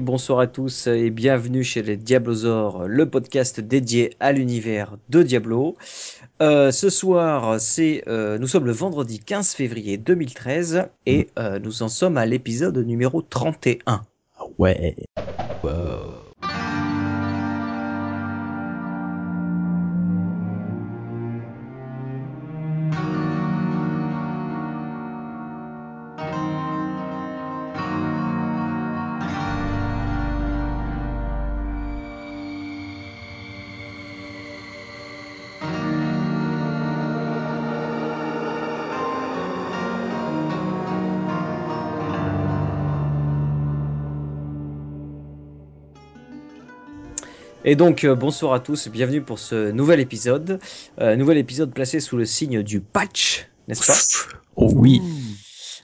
Bonsoir à tous et bienvenue chez les Diablosaures, le podcast dédié à l'univers de Diablo. Euh, ce soir, c'est euh, nous sommes le vendredi 15 février 2013 et euh, nous en sommes à l'épisode numéro 31. Ouais. Et donc euh, bonsoir à tous, bienvenue pour ce nouvel épisode, Euh, nouvel épisode placé sous le signe du patch, n'est-ce pas Oh oui.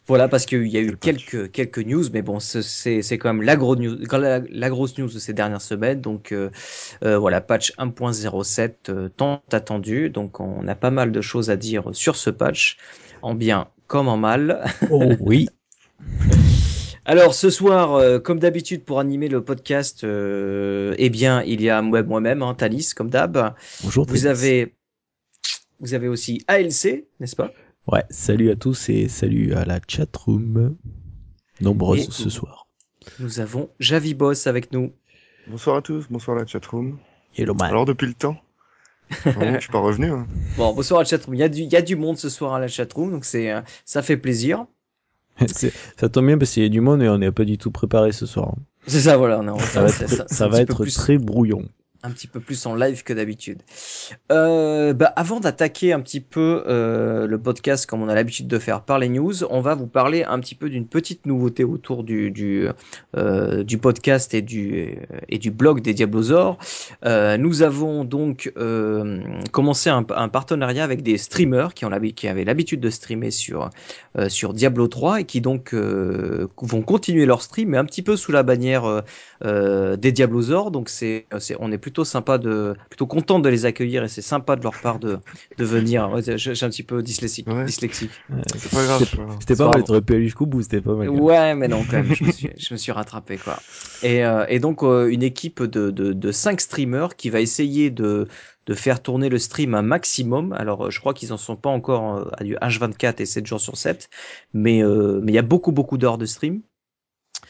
Voilà, parce qu'il y a eu quelques, quelques news, mais bon, ce- c'est c'est quand même la, gros news, quand la, la grosse news de ces dernières semaines. Donc euh, voilà, patch 1.07 euh, tant attendu. Donc on a pas mal de choses à dire sur ce patch, en bien comme en mal. Oh oui. Alors ce soir, euh, comme d'habitude pour animer le podcast, euh, eh bien il y a moi- moi-même, hein, Thalys, comme d'hab. Bonjour. Vous Thalys. avez, vous avez aussi ALC, n'est-ce pas? Ouais, salut à tous et salut à la chatroom. Nombreuse Et- ce soir. Nous avons Javi Boss avec nous. Bonsoir à tous, bonsoir la chatroom. Hello man. Alors depuis le temps Je suis pas revenu. hein. Bon, bonsoir à la chatroom. Il y a du, il y a du monde ce soir à la chatroom, donc c'est, euh, ça fait plaisir. Ça tombe bien parce qu'il y a du monde et on n'est pas du tout préparé ce soir. C'est ça, voilà. on est en- Ça va être, ça va être très brouillon. Un petit peu plus en live que d'habitude. Euh, bah, avant d'attaquer un petit peu euh, le podcast comme on a l'habitude de faire par les news, on va vous parler un petit peu d'une petite nouveauté autour du euh, podcast et du blog des Diablosaures. Nous avons donc commencé un, partenariat avec des streamers qui ont avaient l'habitude de streamer sur Diablo 3 et qui donc vont continuer leur stream mais un petit peu sous la bannière des Diablosaures. Donc c'est, on est plutôt sympa de, plutôt content de les accueillir et c'est sympa de leur part de, de venir. Ouais, j'ai, un petit peu dyslexique. Ouais. dyslexique. C'est pas grave. C'était- pas pas mal, t'aurais pu aller jusqu'au bout, c'était pas mal. Ouais, mais non, quand même, je me suis, je me suis rattrapé quoi. Et, euh, et donc euh, une équipe de, de, de cinq streamers qui va essayer de de faire tourner le stream un maximum. Alors, euh, je crois qu'ils en sont pas encore à du H24 et 7 jours sur 7, mais euh, mais il y a beaucoup beaucoup d'heures de stream.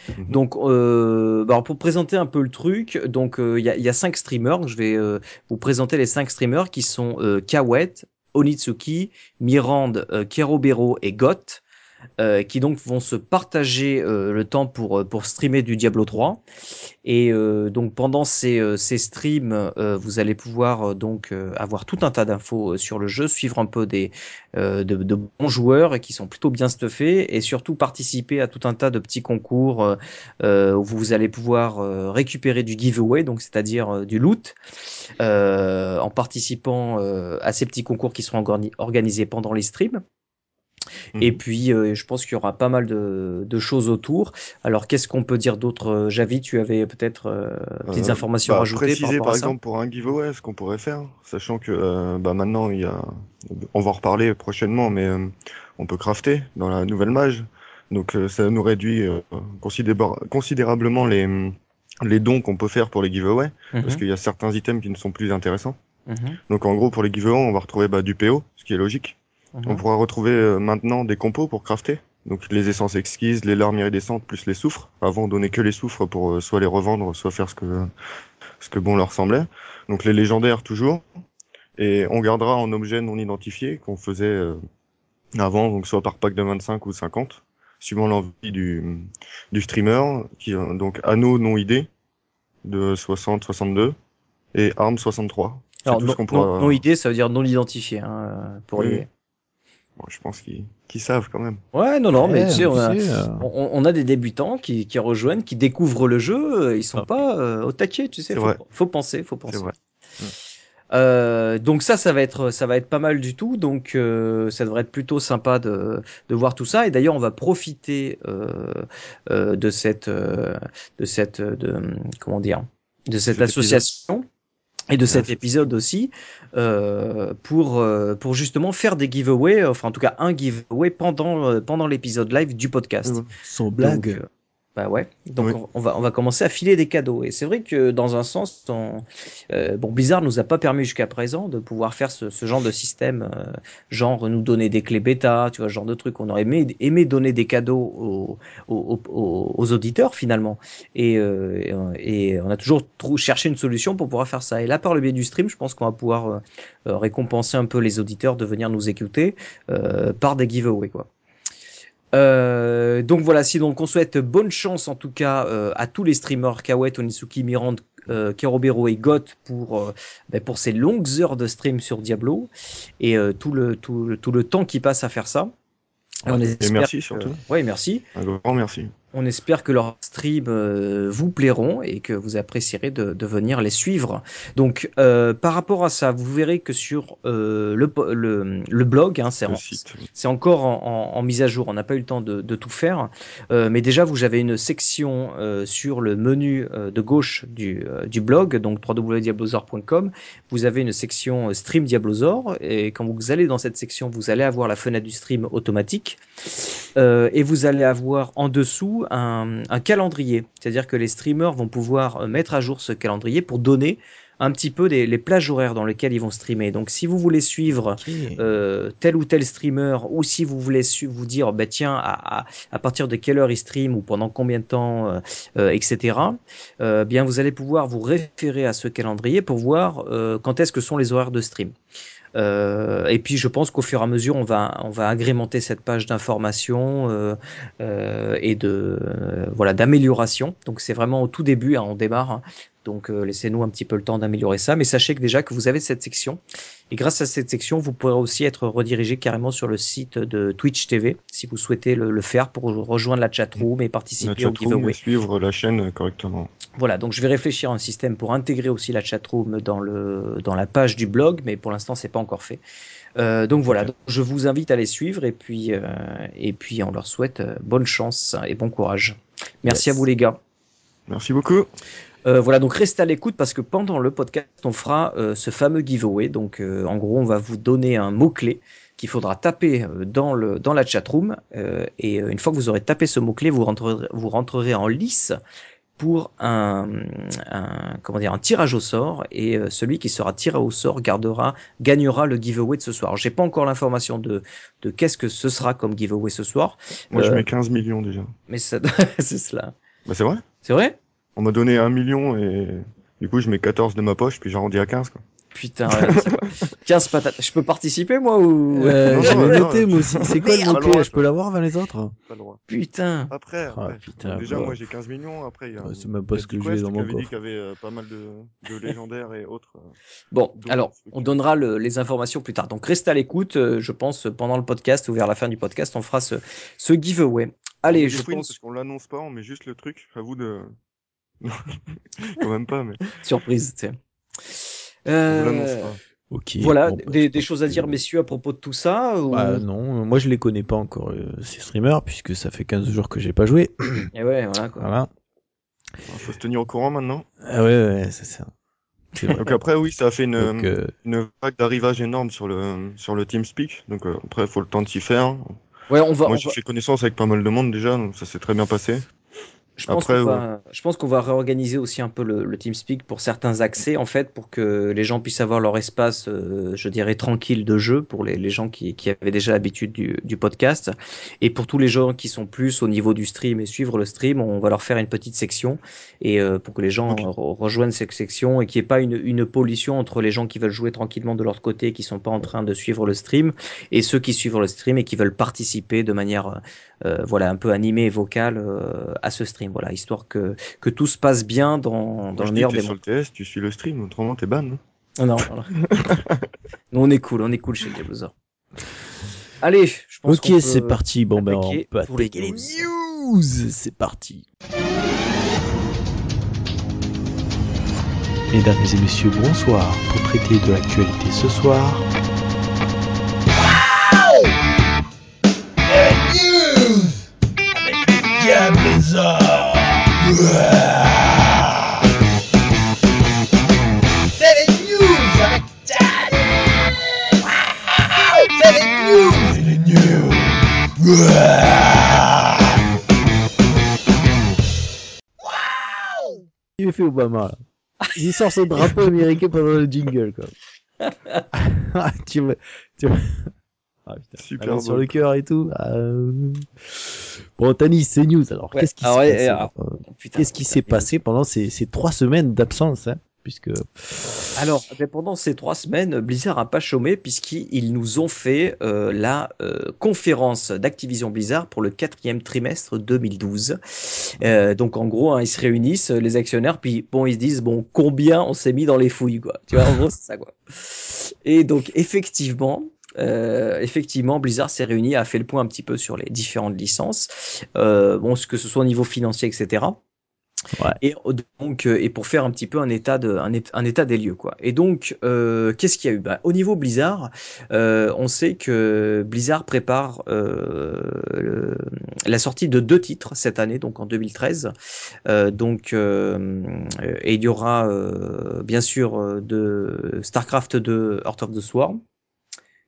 Mhm. Donc, euh, bah, pour présenter un peu le truc, donc euh, il y, a, y cinq streamers. Je vais euh, vous présenter les cinq streamers qui sont Kawet, Onitsuki, Mirande, euh, Kerobero et Got, euh, qui donc vont se partager euh, le temps pour euh, pour streamer du Diablo 3. Et donc pendant ces, ces streams, vous allez pouvoir donc avoir tout un tas d'infos sur le jeu, suivre un peu des de, de bons joueurs qui sont plutôt bien stuffés et surtout participer à tout un tas de petits concours où vous allez pouvoir récupérer du giveaway, donc c'est-à-dire du loot, en participant à ces petits concours qui seront organi- organisés pendant les streams. Mhm. Et puis, euh, je pense qu'il y aura pas mal de, de choses autour. Alors, qu'est-ce qu'on peut dire d'autre euh, Javi, tu avais peut-être des Euh, informations bah, par préciser par ça? exemple pour un giveaway ce qu'on pourrait faire, sachant que bah, maintenant il y a, on va en reparler prochainement, mais on peut crafter dans la nouvelle mage, donc ça nous réduit considéra- considérablement les les dons qu'on peut faire pour les giveaways, parce Mhm, qu'il y a certains items qui ne sont plus intéressants. mhm, Donc en gros pour les giveaways on va retrouver bah, du PO, ce qui est logique. Mhm. On pourra retrouver euh, maintenant des compos pour crafter. Donc les essences exquises, les larmes iridescentes plus les soufres. Avant on donnait que les soufres pour euh, soit les revendre, soit faire ce que ce que bon leur semblait. Donc les légendaires toujours. Et on gardera en objet non identifié qu'on faisait euh, avant, donc soit par pack de 25 ou 50, suivant l'envie du du streamer. Qui donc anneau non ID de 60, 62 et arme 63. C'est Alors, non, pourra. idée, ça veut dire non identifié. Hein, pour Oui. les... Bon, je pense qu'ils savent quand même. Ouais, non, non, mais Ouais, tu sais, on a, euh, on, on a des débutants qui, qui rejoignent, qui découvrent le jeu. euh, Ils sont Ah. pas euh, au taquet, tu sais. Faut, vrai. faut penser, faut penser. Vrai. Euh, donc ça, ça va être, ça va être pas mal du tout. Donc euh, ça devrait être plutôt sympa de, de voir tout ça. Et d'ailleurs, on va profiter euh, euh, de cette, euh, de cette, de, comment dire, de cette Cet association. Et de cet épisode aussi euh, pour euh, pour justement faire des giveaways, enfin en tout cas un giveaway pendant euh, pendant l'épisode live du podcast. Sans blague. Bah ouais. Donc Oui. on, va on va commencer à filer des cadeaux. Et c'est vrai que dans un sens, on- euh, bon Blizzard nous a pas permis jusqu'à présent de pouvoir faire ce, ce genre de système, euh, genre nous donner des clés bêta, tu vois, ce genre de truc. On aurait aimé, aimé donner des cadeaux aux, aux, aux- aux auditeurs finalement. Et, euh, et on a toujours cherché une solution pour pouvoir faire ça. Et là, par le biais du stream, je pense qu'on va pouvoir euh, récompenser un peu les auditeurs de venir nous écouter euh, par des giveaways quoi. Euh, donc voilà, si donc on souhaite bonne chance en tout cas euh, à tous les streamers Kawet, Onitsuki, Mirand, euh, Kerobero et Goth pour euh, ben, pour ces longues heures de stream sur Diablo et tout le tout le tout le temps qui passe à faire ça. on Et espère merci que- surtout. Ouais, merci. Un grand merci. On espère que leurs streams euh, vous plairont et que vous apprécierez de, de venir les suivre. Donc, euh, par rapport à ça, vous verrez que sur euh, le, po- le, le blog, hein, c'est en- encore en, en- en mise à jour. On n'a pas eu le temps de, de tout faire, mais déjà vous avez une section sur le menu de gauche du, du blog, donc www.diablozor.com. Vous avez une section stream Diablozor et quand vous allez dans cette section, vous allez avoir la fenêtre du stream automatique et vous allez avoir en dessous un, un calendrier, c'est-à-dire que les streamers vont pouvoir euh, mettre à jour ce calendrier pour donner un petit peu les, les plages horaires dans lesquelles ils vont streamer. Donc si vous voulez suivre euh, tel ou tel streamer ou si vous voulez vous dire bah tiens à, à, à partir de quelle heure il stream ou pendant combien de temps euh, euh, etc bien vous allez pouvoir vous référer à ce calendrier pour voir quand est-ce que sont les horaires de stream euh, et puis je pense qu'au fur et à mesure on va on va agrémenter cette page d'information euh, euh, et de euh, voilà d'amélioration donc c'est vraiment au tout début hein, on démarre hein. Donc euh, laissez-nous un petit peu le temps d'améliorer ça mais sachez que déjà que vous avez cette section et grâce à cette section, vous pourrez aussi être redirigé carrément sur le site de Twitch TV si vous souhaitez le, le faire pour rejoindre la chatroom et La participer au giveaway. et suivre la chaîne correctement. Voilà, donc je vais réfléchir à un système pour intégrer aussi la chatroom dans le dans la page du blog, mais pour l'instant c'est pas encore fait. Euh, donc voilà, donc je vous invite à les suivre et puis euh, et puis on leur souhaite euh, bonne chance et bon courage. Merci Yes. à vous les gars. Merci beaucoup. Euh, voilà, donc restez à l'écoute parce que pendant le podcast, on fera euh, ce fameux giveaway. Donc, euh, en gros, on va vous donner un mot-clé qu'il faudra taper euh, dans, le, dans la chatroom. Euh, et euh, une fois que vous aurez tapé ce mot-clé, vous rentrerez, vous rentrerez en lice pour un, un, comment dire, un tirage au sort. Et euh, celui qui sera tiré au sort gardera, gagnera le giveaway de ce soir. J'ai pas encore l'information de, de qu'est-ce que ce sera comme giveaway ce soir. Moi, je mets 15 millions déjà. Mais ça, c'est cela. Bah, c'est vrai. C'est vrai? On m'a donné 1 million et du coup, je mets 14 de ma poche, puis j'arrondis à 15, quoi. Putain, ouais, c'est quoi 15 patates. Je peux participer, moi, ou... Euh, Non, je non, noté moi aussi. C'est quoi le alors, Je peux l'avoir avant les autres Pas le droit. Putain. Après, Ah, putain, déjà, bah. moi, j'ai 15 millions. Après, il y a. Ouais, c'est même pas ce que j'ai dans mon avait dit coffre. qu'il y avait euh, pas mal de, de légendaires et autres. euh. Bon, alors, on donnera le- les informations plus tard. Donc, restez à l'écoute. euh, je pense, pendant le podcast ou vers la fin du podcast, on fera ce, ce giveaway. Allez, On je pense... Parce qu'on l'annonce pas, on met juste le truc. À vous de. Quand même pas, mais. Surprise, tu sais. Euh, vous l'annonce pas. Ok. voilà, bon, bah, des, choses à dire, messieurs, à propos de tout ça ou... Bah non, moi je les connais pas encore euh, ces streamers puisque ça fait 15 jours que j'ai pas joué. Et ouais, voilà, quoi. Voilà. Il faut se tenir au courant maintenant. Ah ouais, ouais, c'est ça. Donc après, oui, ça a fait une, Donc, euh, une vague d'arrivage énorme sur le, sur le TeamSpeak. Donc euh, après, il faut le temps de s'y faire. Ouais, on va... Moi, j'ai va- fait connaissance avec pas mal de monde déjà, donc ça s'est très bien passé. Je pense qu'on va, réorganiser aussi un peu le, le TeamSpeak pour certains accès, en fait, pour que les gens puissent avoir leur espace, euh, je dirais, tranquille de jeu pour les, les gens qui, qui avaient déjà l'habitude du, du podcast. Et pour tous les gens qui sont plus au niveau du stream et suivre le stream, on va leur faire une petite section et euh, pour que les gens rejoignent cette section et qu'il n'y ait pas une, une pollution entre les gens qui veulent jouer tranquillement de leur côté, qui sont pas en train de suivre le stream, et ceux qui suivent le stream et qui veulent participer de manière euh, voilà un peu animée et vocale à ce stream voilà histoire que que tout se passe bien dans dans le meilleur des t'es sur mondes le TS, tu suis le stream, autrement t'es ban. non non voilà. nous on est cool on est cool chez Diablosaur allez je pense qu'on Ok, c'est parti. Bon ben on peut pour les attaquer les news. news. C'est parti. Mesdames et messieurs, bonsoir. Pour traiter de l'actualité ce soir, C'est les news avec Dan Waouh C'est les news que fait Obama là Il sort son drapeau américain pendant le jingle, quoi. Tu me... Tu me... Ah, putain. Super sur le cœur et tout. Ah, euh. Bon, Tanis, c'est news. Alors, Ouais. qu'est-ce qui s'est ouais, passé, alors, Putain, Qu'est-ce qui putain, s'est mais- passé pendant ces, ces trois semaines d'absence, hein Puisque Alors, eh pendant ces trois semaines, Blizzard a pas chômé puisqu'ils nous ont fait euh, la euh, conférence d'Activision Blizzard pour le quatrième trimestre 2012. Euh, donc, en gros, hein, ils se réunissent, euh, les actionnaires, puis bon, ils se disent bon, combien on s'est mis dans les fouilles, quoi. Tu vois, en gros, c'est ça, quoi. Et donc, effectivement. Euh, effectivement, Blizzard s'est réuni, a fait le point un petit peu sur les différentes licences, euh, bon, ce que ce soit au niveau financier, etc. Ouais. Et donc, euh, et pour faire un petit peu un état de, un, état des lieux, quoi. Et donc, euh, qu'est-ce qu'il y a eu? Bah, Au niveau Blizzard, euh, on sait que Blizzard prépare euh, le- la sortie de deux titres cette année, donc en 2013. Euh, donc, euh, et il y aura euh, bien sûr de Starcraft 2 Heart of the Swarm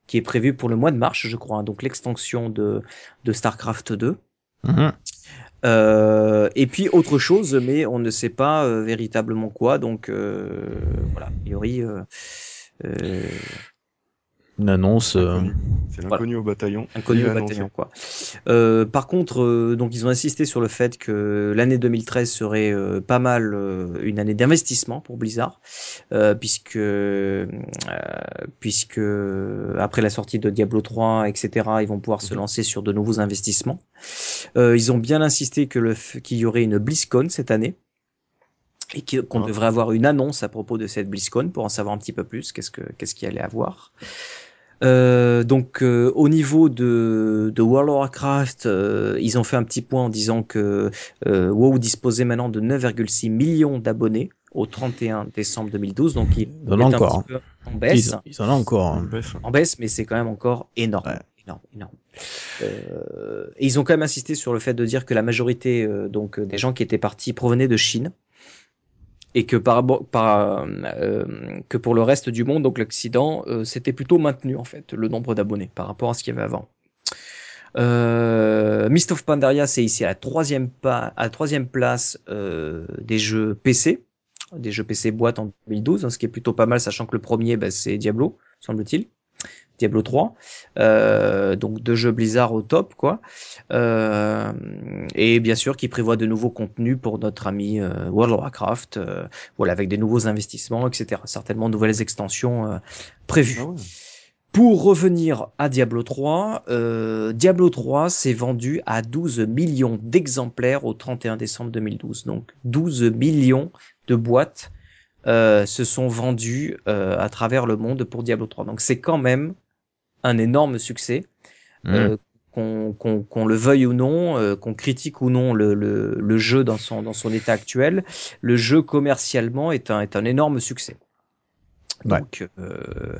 qui est prévu pour le mois de mars, je crois, hein, donc l'extension de, de Starcraft 2. Euh, et puis autre chose, mais on ne sait pas euh, véritablement quoi. Donc euh, voilà, a priori, euh, euh, une annonce. euh. C'est l'inconnu au bataillon. inconnu au bataillon quoi. Euh, par contre, euh, donc ils ont insisté sur le fait que l'année 2013 serait euh, pas mal euh, une année d'investissement pour Blizzard, euh, puisque euh, puisque après la sortie de Diablo 3, etc., ils vont pouvoir se lancer sur de nouveaux investissements. Euh, ils ont bien insisté que le qu'il y aurait une BlizzCon cette année et qu'on Ah. devrait avoir une annonce à propos de cette BlizzCon pour en savoir un petit peu plus. Qu'est-ce que qu'est-ce qu'il y allait avoir. Euh, donc euh, au niveau de, de World of Warcraft, euh, ils ont fait un petit point en disant que euh, WoW disposait maintenant de 9,6 millions d'abonnés au 31 décembre 2012, donc il Ils en ont un encore, petit peu en baisse, Ils, ils en ont encore. hein. Baisse. en baisse, mais c'est quand même encore énorme, Ouais. énorme, énorme. Euh, et ils ont quand même insisté sur le fait de dire que la majorité euh, donc des gens qui étaient partis provenaient de Chine et que par, par euh, que pour le reste du monde, donc l'Occident, euh, c'était plutôt maintenu en fait le nombre d'abonnés par rapport à ce qu'il y avait avant. Euh, Mist of Pandaria, c'est ici à la troisième, à troisième place euh, des jeux PC, des jeux PC boîte en 2012, hein, ce qui est plutôt pas mal, sachant que le premier, bah, c'est Diablo, semble-t-il. Diablo 3, euh, donc deux jeux Blizzard au top, quoi. Euh, et bien sûr, qui prévoit de nouveaux contenus pour notre ami euh, World of Warcraft, euh, voilà, avec des nouveaux investissements, etc. Certainement de nouvelles extensions euh, prévues. Ah. Pour revenir à Diablo 3, euh, Diablo 3 s'est vendu à 12 millions d'exemplaires au 31 décembre 2012. Donc 12 millions de boîtes euh, se sont vendues euh, à travers le monde pour Diablo 3. Donc c'est quand même un énorme succès. Euh, qu'on le veuille ou non, euh, qu'on critique ou non le, le, le jeu dans son, dans son état actuel, le jeu commercialement est un, est un énorme succès. Donc euh,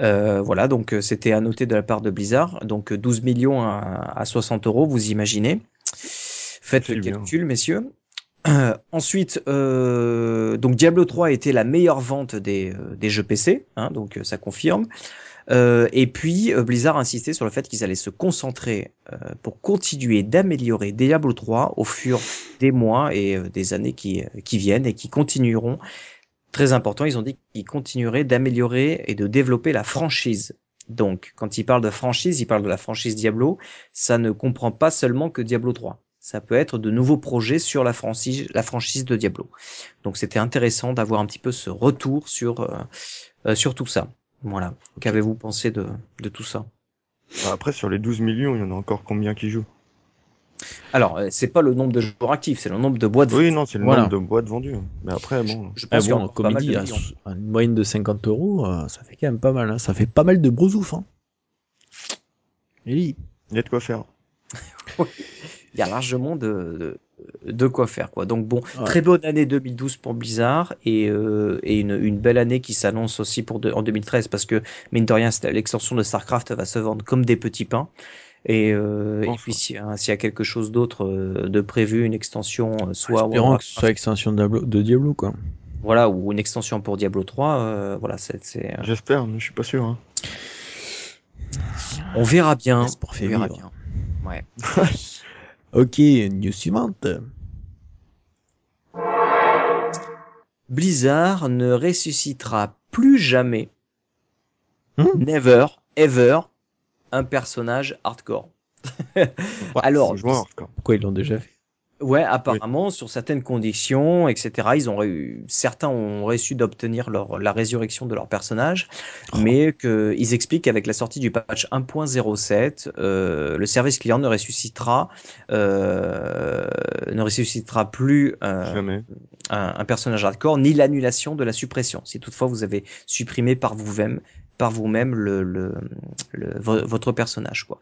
euh, voilà, donc c'était à noter de la part de Blizzard. Donc euh, 12 millions à, à 60 euros, vous imaginez. Faites le bien. calcul, messieurs. Euh, ensuite, euh, donc Diablo 3 était la meilleure vente des, des jeux PC, hein, donc ça confirme. Euh, et puis euh, Blizzard a insisté sur le fait qu'ils allaient se concentrer euh, pour continuer d'améliorer Diablo 3 au fur des mois et euh, des années qui, qui viennent et qui continueront. Très important, ils ont dit qu'ils continueraient d'améliorer et de développer la franchise. Donc, quand ils parlent de franchise, ils parlent de la franchise Diablo. Ça ne comprend pas seulement que Diablo 3. Ça peut être de nouveaux projets sur la franchise, la franchise de Diablo. Donc, c'était intéressant d'avoir un petit peu ce retour sur euh, sur tout ça. Voilà. Qu'avez-vous pensé de, de tout ça? Bah, Après, sur les 12 millions, il y en a encore combien qui jouent? Alors, euh, c'est pas le nombre de joueurs actifs, c'est le nombre de boîtes. Oui, non, c'est le Voilà. nombre de boîtes vendues. Mais après, bon. Je Ah pense bon, dit, de à, une moyenne de 50 euros, euh, ça fait quand même pas mal. Hein. Ça fait pas mal de brousouf. Hein. Il y a de quoi faire. il y a largement de, de, de quoi faire quoi. Donc bon, Ouais. très bonne année 2012 pour Blizzard et, euh, et une, une belle année qui s'annonce aussi pour de- en 2013 parce que mine de rien l'extension de Starcraft va se vendre comme des petits pains. Et, euh, et puis s'il y, a- s'il y a quelque chose d'autre euh, de prévu, une extension soit of que ce soit extension de Diablo, de Diablo quoi. voilà ou une extension pour Diablo 3, euh, voilà c'est J'espère, mais je suis pas sûr. Hein. on verra bien, on verra bien. Ouais. Ok, news suivante. Blizzard ne ressuscitera plus jamais, Hmm never, ever, un personnage hardcore. Alors. Pourquoi ils l'ont déjà fait? Ouais, apparemment, sur certaines conditions, etc., ils ont réu- certains ont réussi d'obtenir leur, la résurrection de leur personnage, Oh. mais qu'ils expliquent qu'avec la sortie du patch 1.07, euh, le service client ne ressuscitera, euh, ne ressuscitera plus euh, un, un personnage hardcore, ni l'annulation de la suppression. Si toutefois vous avez supprimé par vous-même, par vous-même le, le, le- vo- votre personnage, quoi.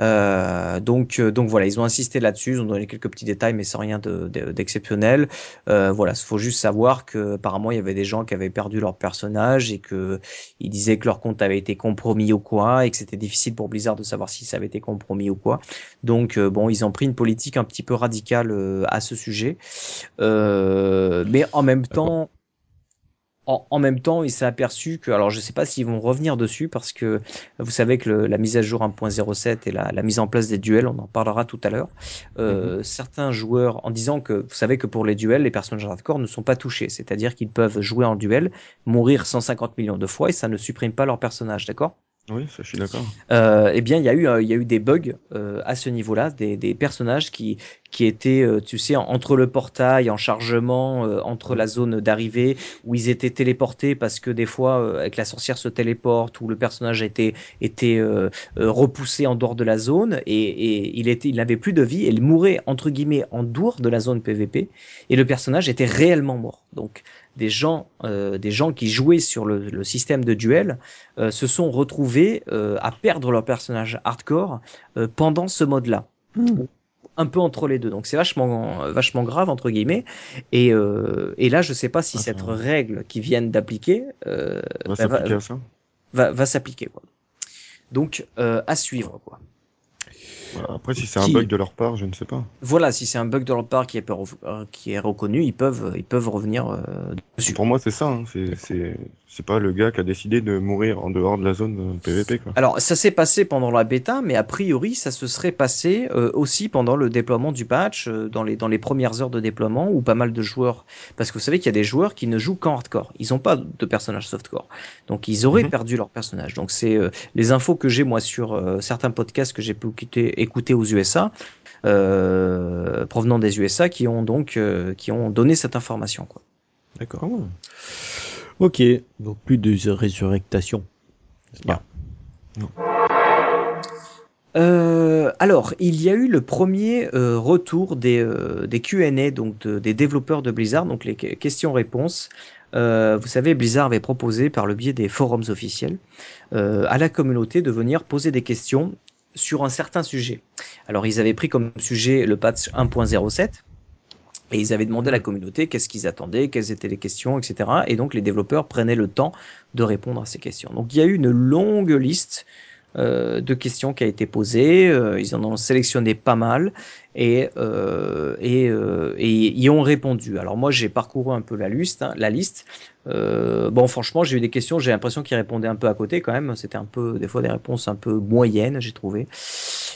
Euh, donc, euh, donc voilà, ils ont insisté là-dessus, ils ont donné quelques petits détails, mais sans rien de- de- d'exceptionnel. Euh, voilà, il faut juste savoir que apparemment il y avait des gens qui avaient perdu leur personnage et que ils disaient que leur compte avait été compromis ou quoi, et que c'était difficile pour Blizzard de savoir si ça avait été compromis ou quoi. Donc euh, bon, ils ont pris une politique un petit peu radicale à ce sujet, Euh, mais en même temps. En, en même temps, il s'est aperçu que, alors je sais pas s'ils vont revenir dessus parce que vous savez que le- la mise à jour 1.07 et la, la mise en place des duels, on en parlera tout à l'heure. Euh, Certains joueurs, en disant que vous savez que pour les duels, les personnages hardcore ne sont pas touchés, c'est-à-dire qu'ils peuvent jouer en duel, mourir 150 millions de fois et ça ne supprime pas leur personnage, d'accord? Oui, je suis d'accord. euh, eh bien, il y a eu, euh, il y a eu des bugs euh, à ce niveau-là, des, des personnages qui, qui étaient, euh, tu sais, en- entre le portail, en chargement, euh, entre la zone d'arrivée, où ils étaient téléportés parce que des fois, euh, avec la sorcière se téléporte, ou le personnage était, était euh, euh, repoussé en dehors de la zone, et, et il était, il n'avait plus de vie, et il mourait entre guillemets en dehors de la zone PVP, et le personnage était réellement mort. Donc, des gens, euh, des gens qui jouaient sur le, le système de duel euh, se sont retrouvés euh, à perdre leur personnage hardcore euh, pendant ce mode-là. Hmm. Un peu entre les deux. Donc c'est vachement, vachement grave, entre guillemets. Et, euh, et là, je sais pas si Ah, cette règle qui viennent d'appliquer euh, va bah, va, s'appliquer à ça. va, va s'appliquer. Quoi. Donc, euh, à suivre. Quoi. Après, si c'est un Qui- bug de leur part, je ne sais pas. Voilà, si c'est un bug de leur part qui est, euh, qui est reconnu, ils peuvent, ils peuvent revenir euh, dessus. Pour moi, c'est ça. Hein. C'est- pas le gars qui a décidé de mourir en dehors de la zone euh, PVP, quoi. Alors, ça s'est passé pendant la bêta, mais a priori, ça se serait passé euh, aussi pendant le déploiement du patch, euh, dans, les, dans les premières heures de déploiement, où pas mal de joueurs... Parce que vous savez qu'il y a des joueurs qui ne jouent qu'en hardcore. Ils n'ont pas de personnage softcore. Donc, ils auraient Mhm. perdu leur personnage. Donc, c'est euh, les infos que j'ai, moi, sur euh, certains podcasts que j'ai pu écouter, écouter aux USA, euh, provenant des USA, qui ont donc euh, qui ont donné cette information. Quoi. D'accord. Ah. Ok, donc plus de résurrectation. Bien. Euh, alors, il y a eu le premier euh, retour des, euh, des Q&A, donc de- des développeurs de Blizzard, donc les que- questions-réponses. Euh, vous savez, Blizzard avait proposé par le biais des forums officiels euh, à la communauté de venir poser des questions sur un certain sujet. Alors, ils avaient pris comme sujet le patch 1.07 et ils avaient demandé à la communauté qu'est-ce qu'ils attendaient, quelles étaient les questions, etc. Et donc, les développeurs prenaient le temps de répondre à ces questions. Donc, il y a eu une longue liste euh, de questions qui a été posée. euh, ils en ont sélectionné pas mal et, euh, et, euh, et y ont répondu. Alors moi, j'ai parcouru un peu la liste. hein, la liste. Bon, franchement, j'ai eu des questions. J'ai l'impression qu'ils répondaient un peu à côté quand même. C'était un peu des fois des réponses un peu moyennes, j'ai trouvé.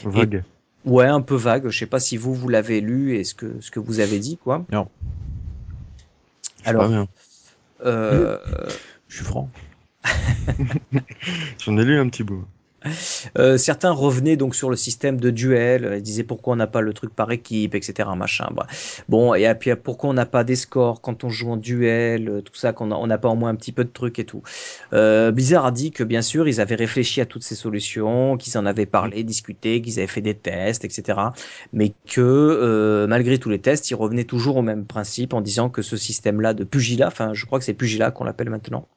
Vague. Ouais, un peu vague. Je sais pas si vous vous l'avez lu et ce que ce que vous avez dit quoi. Non. Alors, bien. Je suis franc. J'en ai lu un petit bout. Euh, certains revenaient donc sur le système de duel, euh, ils disaient pourquoi on n'a pas le truc par équipe, etc. Machin. Bon, et puis pourquoi on n'a pas des scores quand on joue en duel, euh, tout ça, qu'on n'a pas au moins un petit peu de trucs et tout. Euh, Blizzard a dit que bien sûr ils avaient réfléchi à toutes ces solutions, qu'ils en avaient parlé, discuté, qu'ils avaient fait des tests, etc. Mais que malgré tous les tests, ils revenaient toujours au même principe en disant que ce système-là de pugilat, enfin je crois que c'est pugilat qu'on l'appelle maintenant.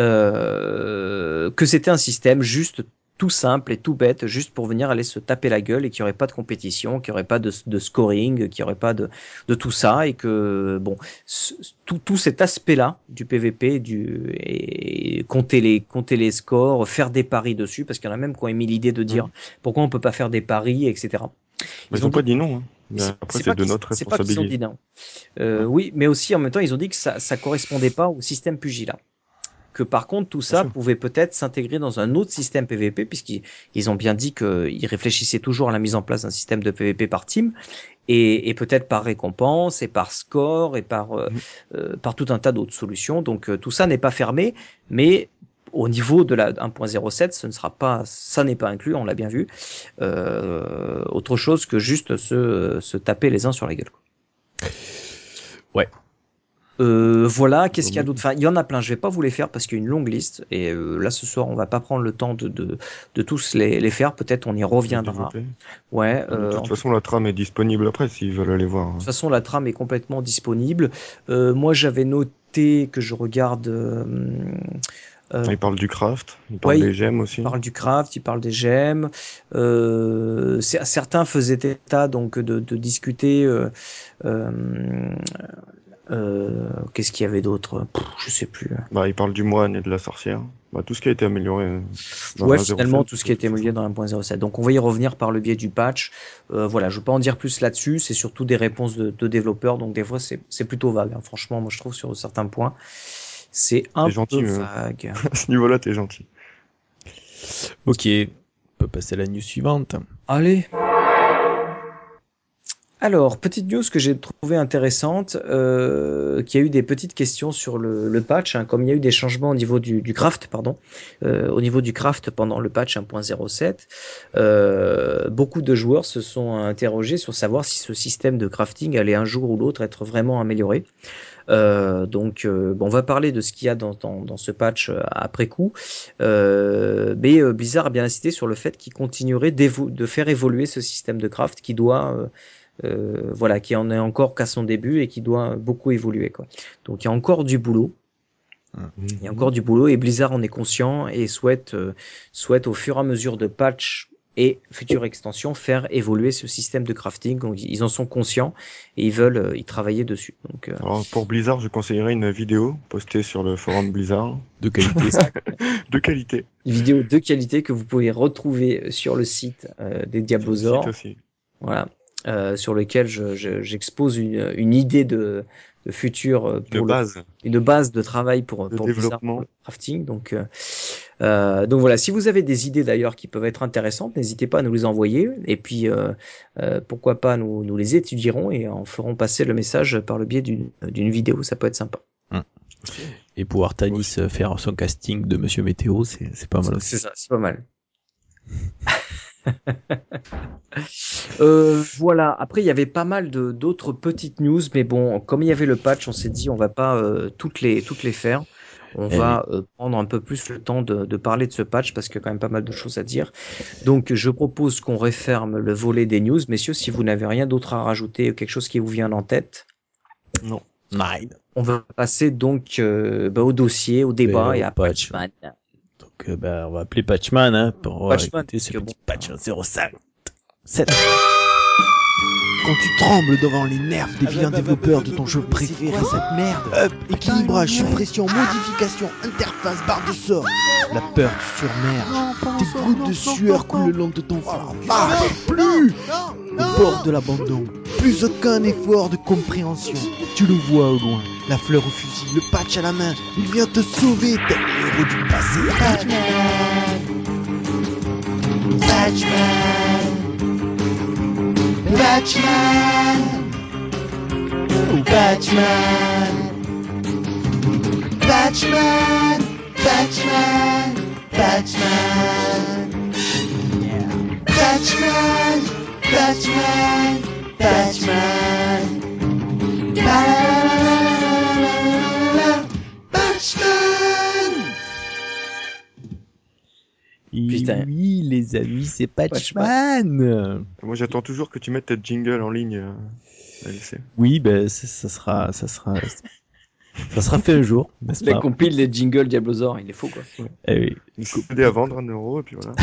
Euh, que c'était un système juste tout simple et tout bête, juste pour venir aller se taper la gueule et qu'il n'y aurait pas de compétition, qu'il n'y aurait pas de, de scoring, qu'il n'y aurait pas de, de tout ça et que bon, ce- tout, tout cet aspect-là du PVP, du et compter les compter les scores, faire des paris dessus, parce qu'il y en a même qui ont émis l'idée de dire pourquoi on peut pas faire des paris, etc. Mais ils ont pas dit non. Hein. Après, c'est de notre pas qu'ils ont responsabilité. dit non. Euh, Oui, mais aussi en même temps, ils ont dit que ça, ça correspondait pas au système pugilat. Que par contre tout ça pouvait peut-être s'intégrer dans un autre système PVP puisqu'ils ils ont bien dit qu'ils réfléchissaient toujours à la mise en place d'un système de PVP par team et, et peut-être par récompense et par score et par euh, Mhm. euh, par tout un tas d'autres solutions. Donc euh, tout ça n'est pas fermé, mais au niveau de la 1.07, ce ne sera pas, ça n'est pas inclus, on l'a bien vu. Euh, autre chose que juste se, se taper les uns sur la gueule. quoi. Ouais. Euh, voilà, qu'est-ce qu'il y a d'autre? Enfin, il y en a plein. Je vais pas vous les faire parce qu'il y a une longue liste. Et euh, là, ce soir, on va pas prendre le temps de, de, de tous les, les faire. Peut-être on y reviendra. Ouais. De euh, toute façon, la trame est disponible après s'ils veulent aller voir. de toute façon, la trame est complètement disponible. Euh, moi, j'avais noté que je regarde. euh, euh, Il parle du craft, il parle Ouais, des gemmes aussi. il parle du craft, il parle des gemmes. Euh, certains faisaient état donc de, de discuter. Euh, Qu'est-ce qu'il y avait d'autre? Je sais plus. Bah, il parle du moine et de la sorcière. Bah, tout ce qui a été amélioré. euh, dans Ouais, 1.07, finalement, tout ce qui a été amélioré dans 1.07. Donc, on va y revenir par le biais du patch. Euh, voilà, je veux pas en dire plus là-dessus. C'est surtout des réponses de, de développeurs. Donc, des fois, c'est c'est plutôt vague. hein. Franchement, moi, je trouve sur certains points, c'est un T'es gentil, peu mais- vague. À ce niveau-là, t'es gentil. Ok, on peut passer à la news suivante. Allez. Alors, petite news que j'ai trouvée intéressante, euh, qui a eu des petites questions sur le, patch, hein, comme il y a eu des changements au niveau du, craft, pardon, euh, au niveau du craft pendant le patch 1.07, euh, beaucoup de joueurs se sont interrogés sur savoir si ce système de crafting allait un jour ou l'autre être vraiment amélioré. Euh, donc, on va parler de ce qu'il y a dans, dans, ce patch après coup. Mais Blizzard a bien insisté sur le fait qu'il continuerait de faire évoluer ce système de craft qui doit, euh, voilà, qui en est encore qu'à son début et qui doit beaucoup évoluer. Quoi. Donc il y a encore du boulot. Il y a encore du boulot et Blizzard en est conscient et souhaite, euh, souhaite au fur et à mesure de patch et futures extensions faire évoluer ce système de crafting. Donc ils en sont conscients et ils veulent euh, y travailler dessus. Donc euh, Alors, pour Blizzard, je conseillerais une vidéo postée sur le forum Blizzard De qualité. de qualité. une vidéo de qualité que vous pouvez retrouver sur le site euh, des Diablosaures. voilà, euh, sur lequel je- je- j'expose une, une idée de, de futur euh, pour Une le- base. une base de travail pour, De pour le crafting. Donc, euh, euh, donc voilà, si vous avez des idées d'ailleurs qui peuvent être intéressantes, n'hésitez pas à nous les envoyer. Et puis, euh, euh, pourquoi pas, nous, nous les étudierons et en ferons passer le message par le biais d'une d'une vidéo. Ça peut être sympa. Et pouvoir Tanis faire son casting de Monsieur Météo, c'est c'est pas mal aussi. C'est ça, c'est pas mal. Euh, voilà. Après, il y avait pas mal de d'autres petites news, mais bon, comme il y avait le patch, on s'est dit on va pas euh, toutes les toutes les faire. On Eh va euh, prendre un peu plus le temps de, de parler de ce patch parce qu'il y a quand même pas mal de choses à dire. Donc, je propose qu'on referme le volet des news, messieurs. Si vous n'avez rien d'autre à rajouter, quelque chose qui vous vient en tête, Non. Nine. on va passer donc euh, bah, au dossier, au débat Et à patch. Patchman. Euh, ben, on va appeler Patchman hein, pour Patchman, ses bon. petits patchs 05. 7. Quand tu trembles devant les nerfs des vilains développeurs de ton jeu préféré, cette merde Up, Équilibrage, suppression, modification, interface, barre de sort. la peur te surmerge. Tes gouttes de sueur coulent le long de ton front. Ah, plus Au bord de l'abandon. Plus aucun effort de compréhension. Tu le vois au loin. La fleur au fusil, le patch à la main. Il vient te sauver, tel héros du passé. Batman Batman Batman. Batman. Batman. Batman. Batman. Yeah. Batman. Batman. Batman. Batman. Batman. Et Putain. oui, les amis, c'est Patchman. Moi, j'attends toujours que tu mettes ta jingle en ligne. euh. Oui, ben ça, ça sera, ça sera, ça sera fait un jour, n'est-ce Les pas? compiles, les jingles Diablosaur, il est faux quoi. Eh oui. Une CD à vendre, un euro, et puis voilà.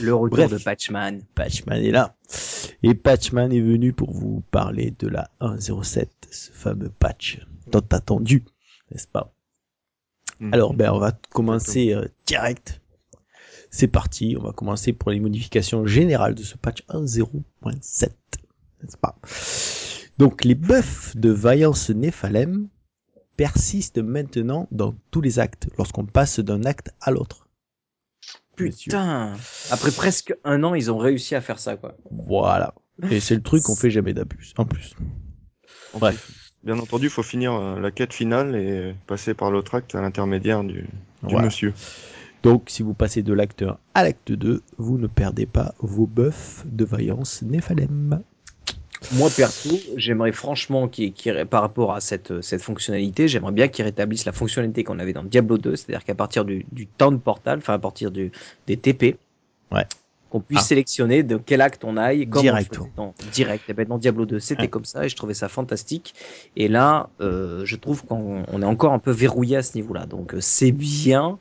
Le retour Bref. de Patchman. Patchman est là. Et Patchman est venu pour vous parler de la 1.07, ce fameux patch tant attendu, n'est-ce pas? Alors, ben, on va commencer euh, direct. C'est parti, on va commencer pour les modifications générales de ce patch 1.0.7, n'est-ce pas? Donc, les buffs de Vaillance Nephalem persiste maintenant dans tous les actes, lorsqu'on passe d'un acte à l'autre. Putain. Après presque un an, ils ont réussi à faire ça, quoi. Voilà. Et c'est le truc qu'on fait jamais d'abus, en plus. Bref. Bien entendu, il faut finir euh, la quête finale et passer par l'autre acte à l'intermédiaire du, du Voilà. monsieur. Donc, si vous passez de l'acte 1 à l'acte 2, vous ne perdez pas vos buffs de vaillance Néphalem. Moi perso, j'aimerais franchement qu'il, qu'il- par rapport à cette, cette fonctionnalité, j'aimerais bien qu'ils rétablissent la fonctionnalité qu'on avait dans Diablo 2, c'est-à-dire qu'à partir du, du temps de portal, enfin à partir du, des TP, Ouais. Qu'on puisse Ah. sélectionner de quel acte on aille, comme Direct, on dans, direct. Et ben dans Diablo 2, c'était Ouais. comme ça et je trouvais ça fantastique. Et là, euh, je trouve qu'on on est encore un peu verrouillé à ce niveau-là, donc euh, c'est bien,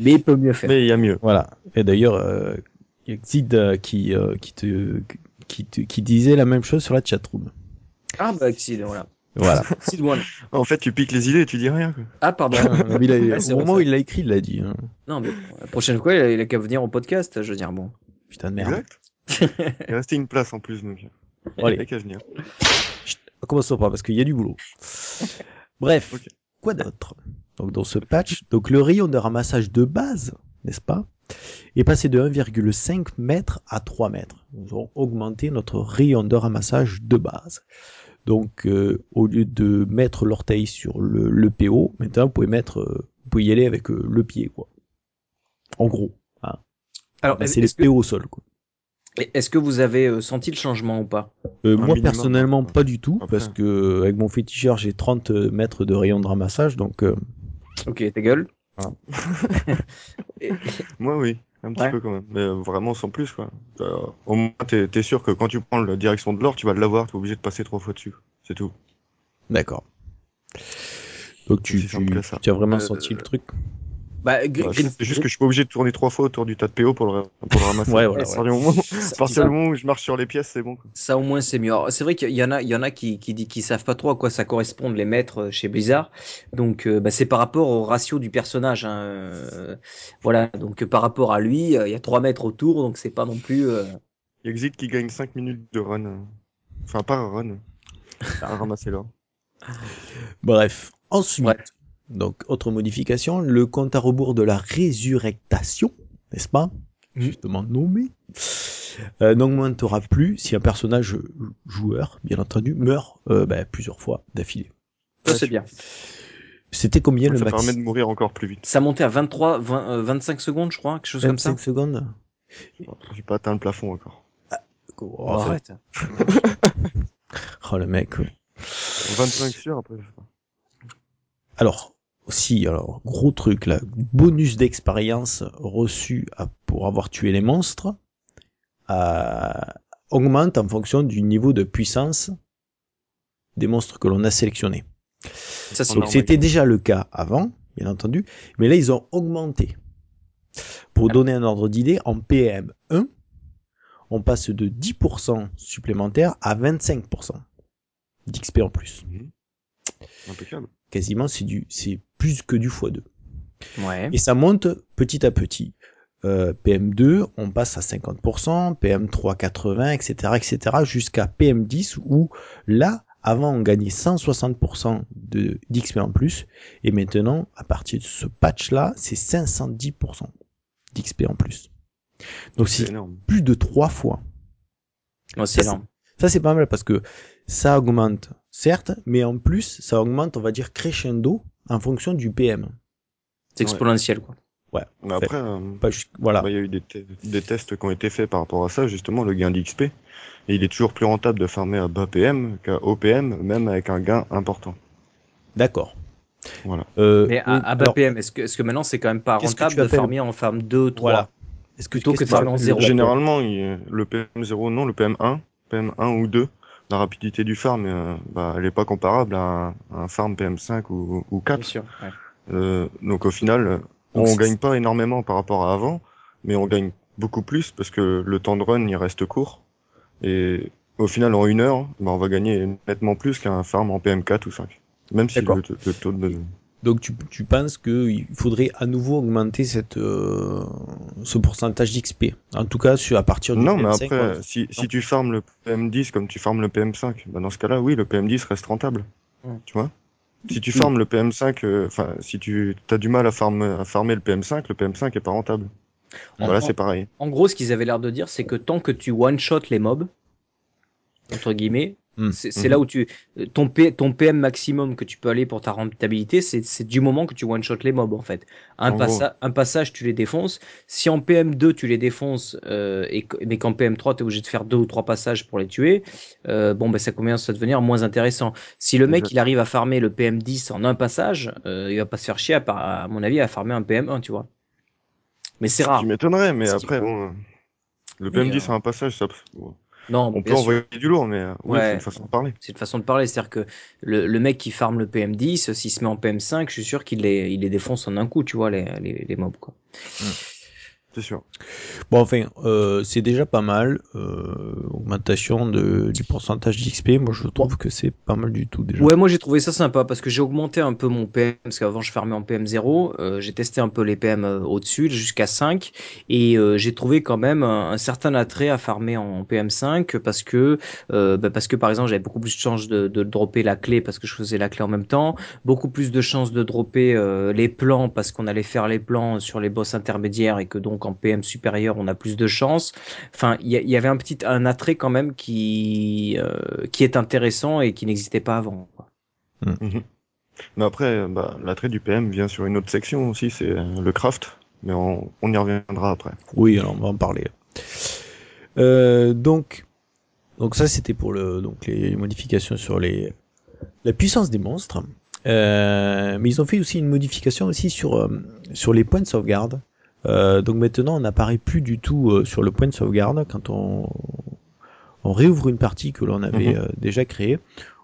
mais peut mieux faire. Mais il y a mieux. Voilà. Et d'ailleurs, euh, il y a Xid euh, qui, euh, qui, te, qui, te, qui disait la même chose sur la chatroom. Ah bah Exil, voilà. Voilà. En fait, tu piques les idées et tu dis rien. Quoi. Ah pardon. Mais il a- Ouais, au moment où il l'a écrit, il l'a dit. hein. Non mais la prochaine fois, il a, qu'à venir au podcast, je veux dire bon. Putain de merde. Exact. il est resté une place en plus, donc Bon, allez. il n'y a qu'à venir. Commençons pas parce qu'il y a du boulot. Bref, quoi d'autre? Donc dans ce patch, donc le rayon de ramassage de base, n'est-ce pas, est passé de 1,5 mètres à 3 mètres. Nous avons augmenté notre rayon de ramassage de base. Donc euh, au lieu de mettre l'orteil sur le, le PO, maintenant vous pouvez mettre, euh, vous pouvez y aller avec euh, le pied quoi. En gros, hein. Alors, est-ce c'est les que, PO au sol quoi. est-ce que vous avez euh, senti le changement ou pas? Euh, moi minimum, personnellement hein. pas du tout parce que avec mon féticheur j'ai 30 mètres de rayon de ramassage donc euh, Ok, ta gueule. Ah. Et- Moi, oui. Un petit Ouais. peu quand même. Mais vraiment sans plus, quoi. Euh, au moins, t'es es sûr que quand tu prends la direction de l'or, tu vas l'avoir, t'es obligé de passer trois fois dessus. C'est tout. D'accord. Donc tu as vraiment Euh, senti le truc? Bah, Gr- Ouais, Green- c'est juste que je suis pas obligé de tourner trois fois autour du tas de PO pour le, pour le ramasser. Ouais, voilà, À partir du moment, à partir du moment où je marche sur les pièces, c'est bon. Quoi. ça, au moins c'est mieux. Alors, C'est vrai qu'il y en a, il y en a qui, qui, qui savent pas trop à quoi ça correspond de les mettre euh, chez Blizzard. Donc, euh, bah, c'est par rapport au ratio du personnage. Hein. euh, Voilà. Donc, euh, par rapport à lui, euh, il y a 3 mètres autour, donc c'est pas non plus. euh, Il y a Exit qui gagne 5 minutes de run. Enfin, pas un run. À ramasser l'or. Bref. Ensuite, Ouais. Donc autre modification, le compte à rebours de la résurrectation, n'est-ce pas Mhm. Justement nommé, euh, n'augmentera plus si un personnage joueur, bien entendu, meurt euh, bah, plusieurs fois d'affilée. Ça, c'est bien. C'était combien Donc, le ça max permet de mourir encore plus vite. Ça montait à 23, 20, euh, 25 secondes, je crois, quelque chose comme ça. 25 secondes J'ai pas atteint le plafond encore. oh, Oh, arrête. oh, le mec. ouais. 25 sur après. je. Alors, aussi, alors, gros truc là, bonus d'expérience reçu à- pour avoir tué les monstres euh, augmente en fonction du niveau de puissance des monstres que l'on a sélectionnés. Ça, Donc c'était déjà le cas avant, bien entendu, mais là ils ont augmenté. Pour donner un ordre d'idée, en PM1, on passe de 10% supplémentaire à 25% d'XP en plus. Impeccable. Quasiment, c'est du, c'est plus que du x2. Ouais. Et ça monte petit à petit. Euh, PM2, on passe à 50%, PM3 80, etc., etc., jusqu'à PM10 où là, avant, on gagnait 160% de d'XP en plus, et maintenant, à partir de ce patch-là, c'est 510% d'XP en plus. Donc C'est plus de trois fois. C'est énorme. Ça, c'est pas mal parce que ça augmente, certes, mais en plus, ça augmente, on va dire, crescendo en fonction du PM. C'est exponentiel, quoi. Ouais. Mais après, euh, Pas voilà. bah, il y a eu des, te- des tests qui ont été faits par rapport à ça, justement, le gain d'XP. Et il est toujours plus rentable de farmer à bas PM qu'à haut PM, même avec un gain important. D'accord. Voilà. Euh, Mais à, bas alors, PM, est-ce que, est-ce que maintenant c'est quand même pas rentable de farmer en farm 2, 3 Voilà. Est-ce que Plutôt que de farmer en appelles zéro. le- Généralement, il- le PM0, non, le PM1, PM1 ou 2, la rapidité du farm, euh, bah, elle est pas comparable à un, à un farm PM5 ou, ou 4. Bien sûr. ouais. Euh, donc au final, euh, Donc, on gagne pas énormément par rapport à avant, mais on gagne beaucoup plus parce que le temps de run il reste court. Et au final, en une heure, bah, on va gagner nettement plus qu'un farm en PM4 ou 5. Même si le, le taux de... Donc tu, tu penses qu'il faudrait à nouveau augmenter cette, euh, ce pourcentage d'XP En tout cas, sur, à partir du Non, mais 25, après, si, si tu farmes le PM10 comme tu farmes le PM5, bah dans ce cas-là, oui, le PM10 reste rentable. Tu vois? Si tu farmes le PM5, euh, enfin, si tu as du mal à farmer, à farmer le PM5, le PM5 est pas rentable. Voilà, c'est pareil. En gros, ce qu'ils avaient l'air de dire, c'est que tant que tu one-shot les mobs, entre guillemets, Hmm. c'est Mhm. là où tu ton, P- ton PM maximum que tu peux aller pour ta rentabilité, c'est du moment que tu one-shot les mobs en fait. Un, En passa- un passage, tu les défonces. Si en PM2 tu les défonces, euh, et, mais qu'en PM3 tu es obligé de faire deux ou trois passages pour les tuer, euh, bon ben ça commence à devenir moins intéressant. Si le mec il arrive à farmer le PM10 en un passage, euh, il va pas se faire chier à, à mon avis à farmer un PM1, tu vois. Mais c'est rare. Tu m'étonnerais, mais après, bon, euh, le Mais, PM10 euh, un passage, ça, Non, on peut sûr. envoyer du lourd, mais euh, oui, Ouais. c'est une façon de parler. C'est une façon de parler, c'est-à-dire que le, le mec qui farme le PM10, s'il se met en PM5, je suis sûr qu'il les, il les défonce en un coup, tu vois, les, les, les mobs, quoi. C'est sûr. Bon, enfin, euh, c'est déjà pas mal. Euh, augmentation de, du pourcentage d'XP, moi je trouve que c'est pas mal du tout déjà. Ouais, moi j'ai trouvé ça sympa parce que j'ai augmenté un peu mon PM, parce qu'avant je farmais en PM0, euh, j'ai testé un peu les PM au-dessus, jusqu'à 5, et euh, j'ai trouvé quand même un, un certain attrait à farmer en PM5 parce que, euh, bah, parce que par exemple j'avais beaucoup plus de chances de, de dropper la clé parce que je faisais la clé en même temps, beaucoup plus de chances de dropper euh, les plans parce qu'on allait faire les plans sur les boss intermédiaires et que donc en PM supérieur on a plus de chances. Enfin, il y, avait un petit un attrait quand même qui euh, qui est intéressant et qui n'existait pas avant. quoi. Mhm. Mais après, bah, l'attrait du PM vient sur une autre section aussi, c'est euh, le craft. Mais on, on y reviendra après. Oui, alors on va en parler. Euh, donc, donc ça c'était pour le donc les modifications sur les la puissance des monstres. Euh, mais ils ont fait aussi une modification aussi sur euh, sur les points de sauvegarde. Euh, donc maintenant on n'apparaît plus du tout euh, sur le point de sauvegarde quand on on réouvre une partie que l'on avait Mhm. euh, déjà créée.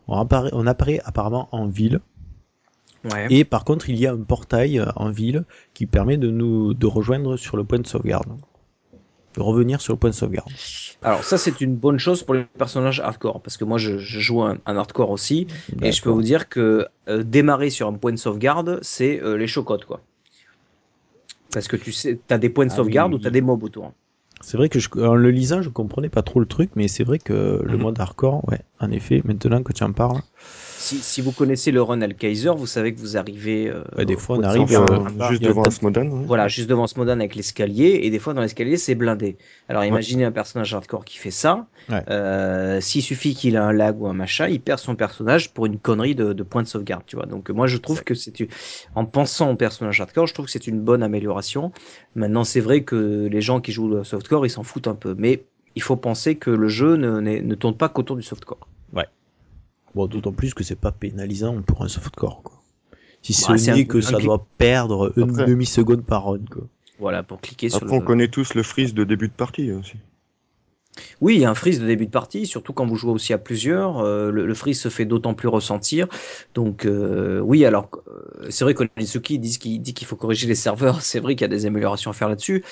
On apparaît, on apparaît apparemment en ville. Ouais. Et par contre, il y a un portail en ville qui permet de nous de rejoindre sur le point de sauvegarde. De revenir sur le point de sauvegarde. Alors ça c'est une bonne chose pour les personnages hardcore parce que moi je, je joue un, un hardcore aussi et je peux vous dire que euh, démarrer sur un point de sauvegarde c'est euh, les chocottes quoi. Parce que tu sais, t'as des points de Ah sauvegarde oui, ou t'as oui. des mobs autour. C'est vrai que je, en le lisant, je comprenais pas trop le truc, mais c'est vrai que le Mhm. mode hardcore, ouais, en effet, maintenant que tu en parles, Si, si vous connaissez le run Alkaiser, vous savez que vous arrivez. euh, Ouais, des fois, on arrive, euh, juste devant Smodan. ouais. Voilà, juste devant Smodan avec l'escalier, et des fois dans l'escalier c'est blindé. Alors imaginez un personnage hardcore qui fait ça, Ouais. euh, s'il suffit qu'il a un lag ou un machin, il perd son personnage pour une connerie de, de point de sauvegarde, tu vois. Donc moi je trouve que c'est une- en pensant au personnage hardcore, je trouve que c'est une bonne amélioration. Maintenant c'est vrai que les gens qui jouent le softcore ils s'en foutent un peu, mais il faut penser que le jeu ne, n'est- ne tourne pas qu'autour du softcore. Bon, d'autant plus que c'est pas pénalisant pour un softcore, quoi. Si ce Bah, c'est n'est que un ça clic- doit perdre une Après- demi-seconde par run, quoi. Voilà, pour cliquer sur Après, on le... connaît tous le freeze de début de partie aussi. Oui, il y a un freeze de début de partie, surtout quand vous jouez aussi à plusieurs. euh, le, le freeze se fait d'autant plus ressentir. Donc euh, oui, alors euh, c'est vrai qu'Onitsuki dit qu'il dit qu'il faut corriger les serveurs. C'est vrai qu'il y a des améliorations à faire là-dessus,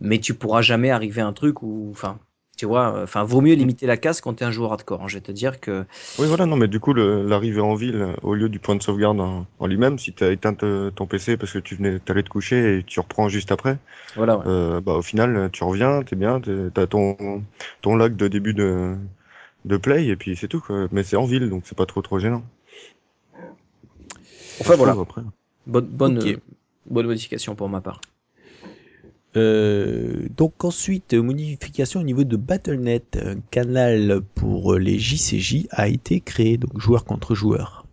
mais tu pourras jamais arriver à un truc où, enfin, tu vois, enfin, vaut mieux limiter la casse quand t'es un joueur hardcore. hein. Je vais te dire que Oui, voilà, non, mais du coup, l'arrivée en ville, au lieu du point de sauvegarde en, en lui-même, si t'as éteint te- ton PC parce que tu venais t'allais te coucher et tu reprends juste après, voilà. ouais. euh, bah, au final, tu reviens, t'es bien, t'as ton, ton lag de début de, de play et puis c'est tout, quoi. Mais c'est en ville, donc c'est pas trop trop gênant. Enfin voilà, après. bonne bonne euh, bonne modification pour ma part. Euh, donc ensuite, modification au niveau de Battle.net, un canal pour les JCJ a été créé, donc joueur contre joueur.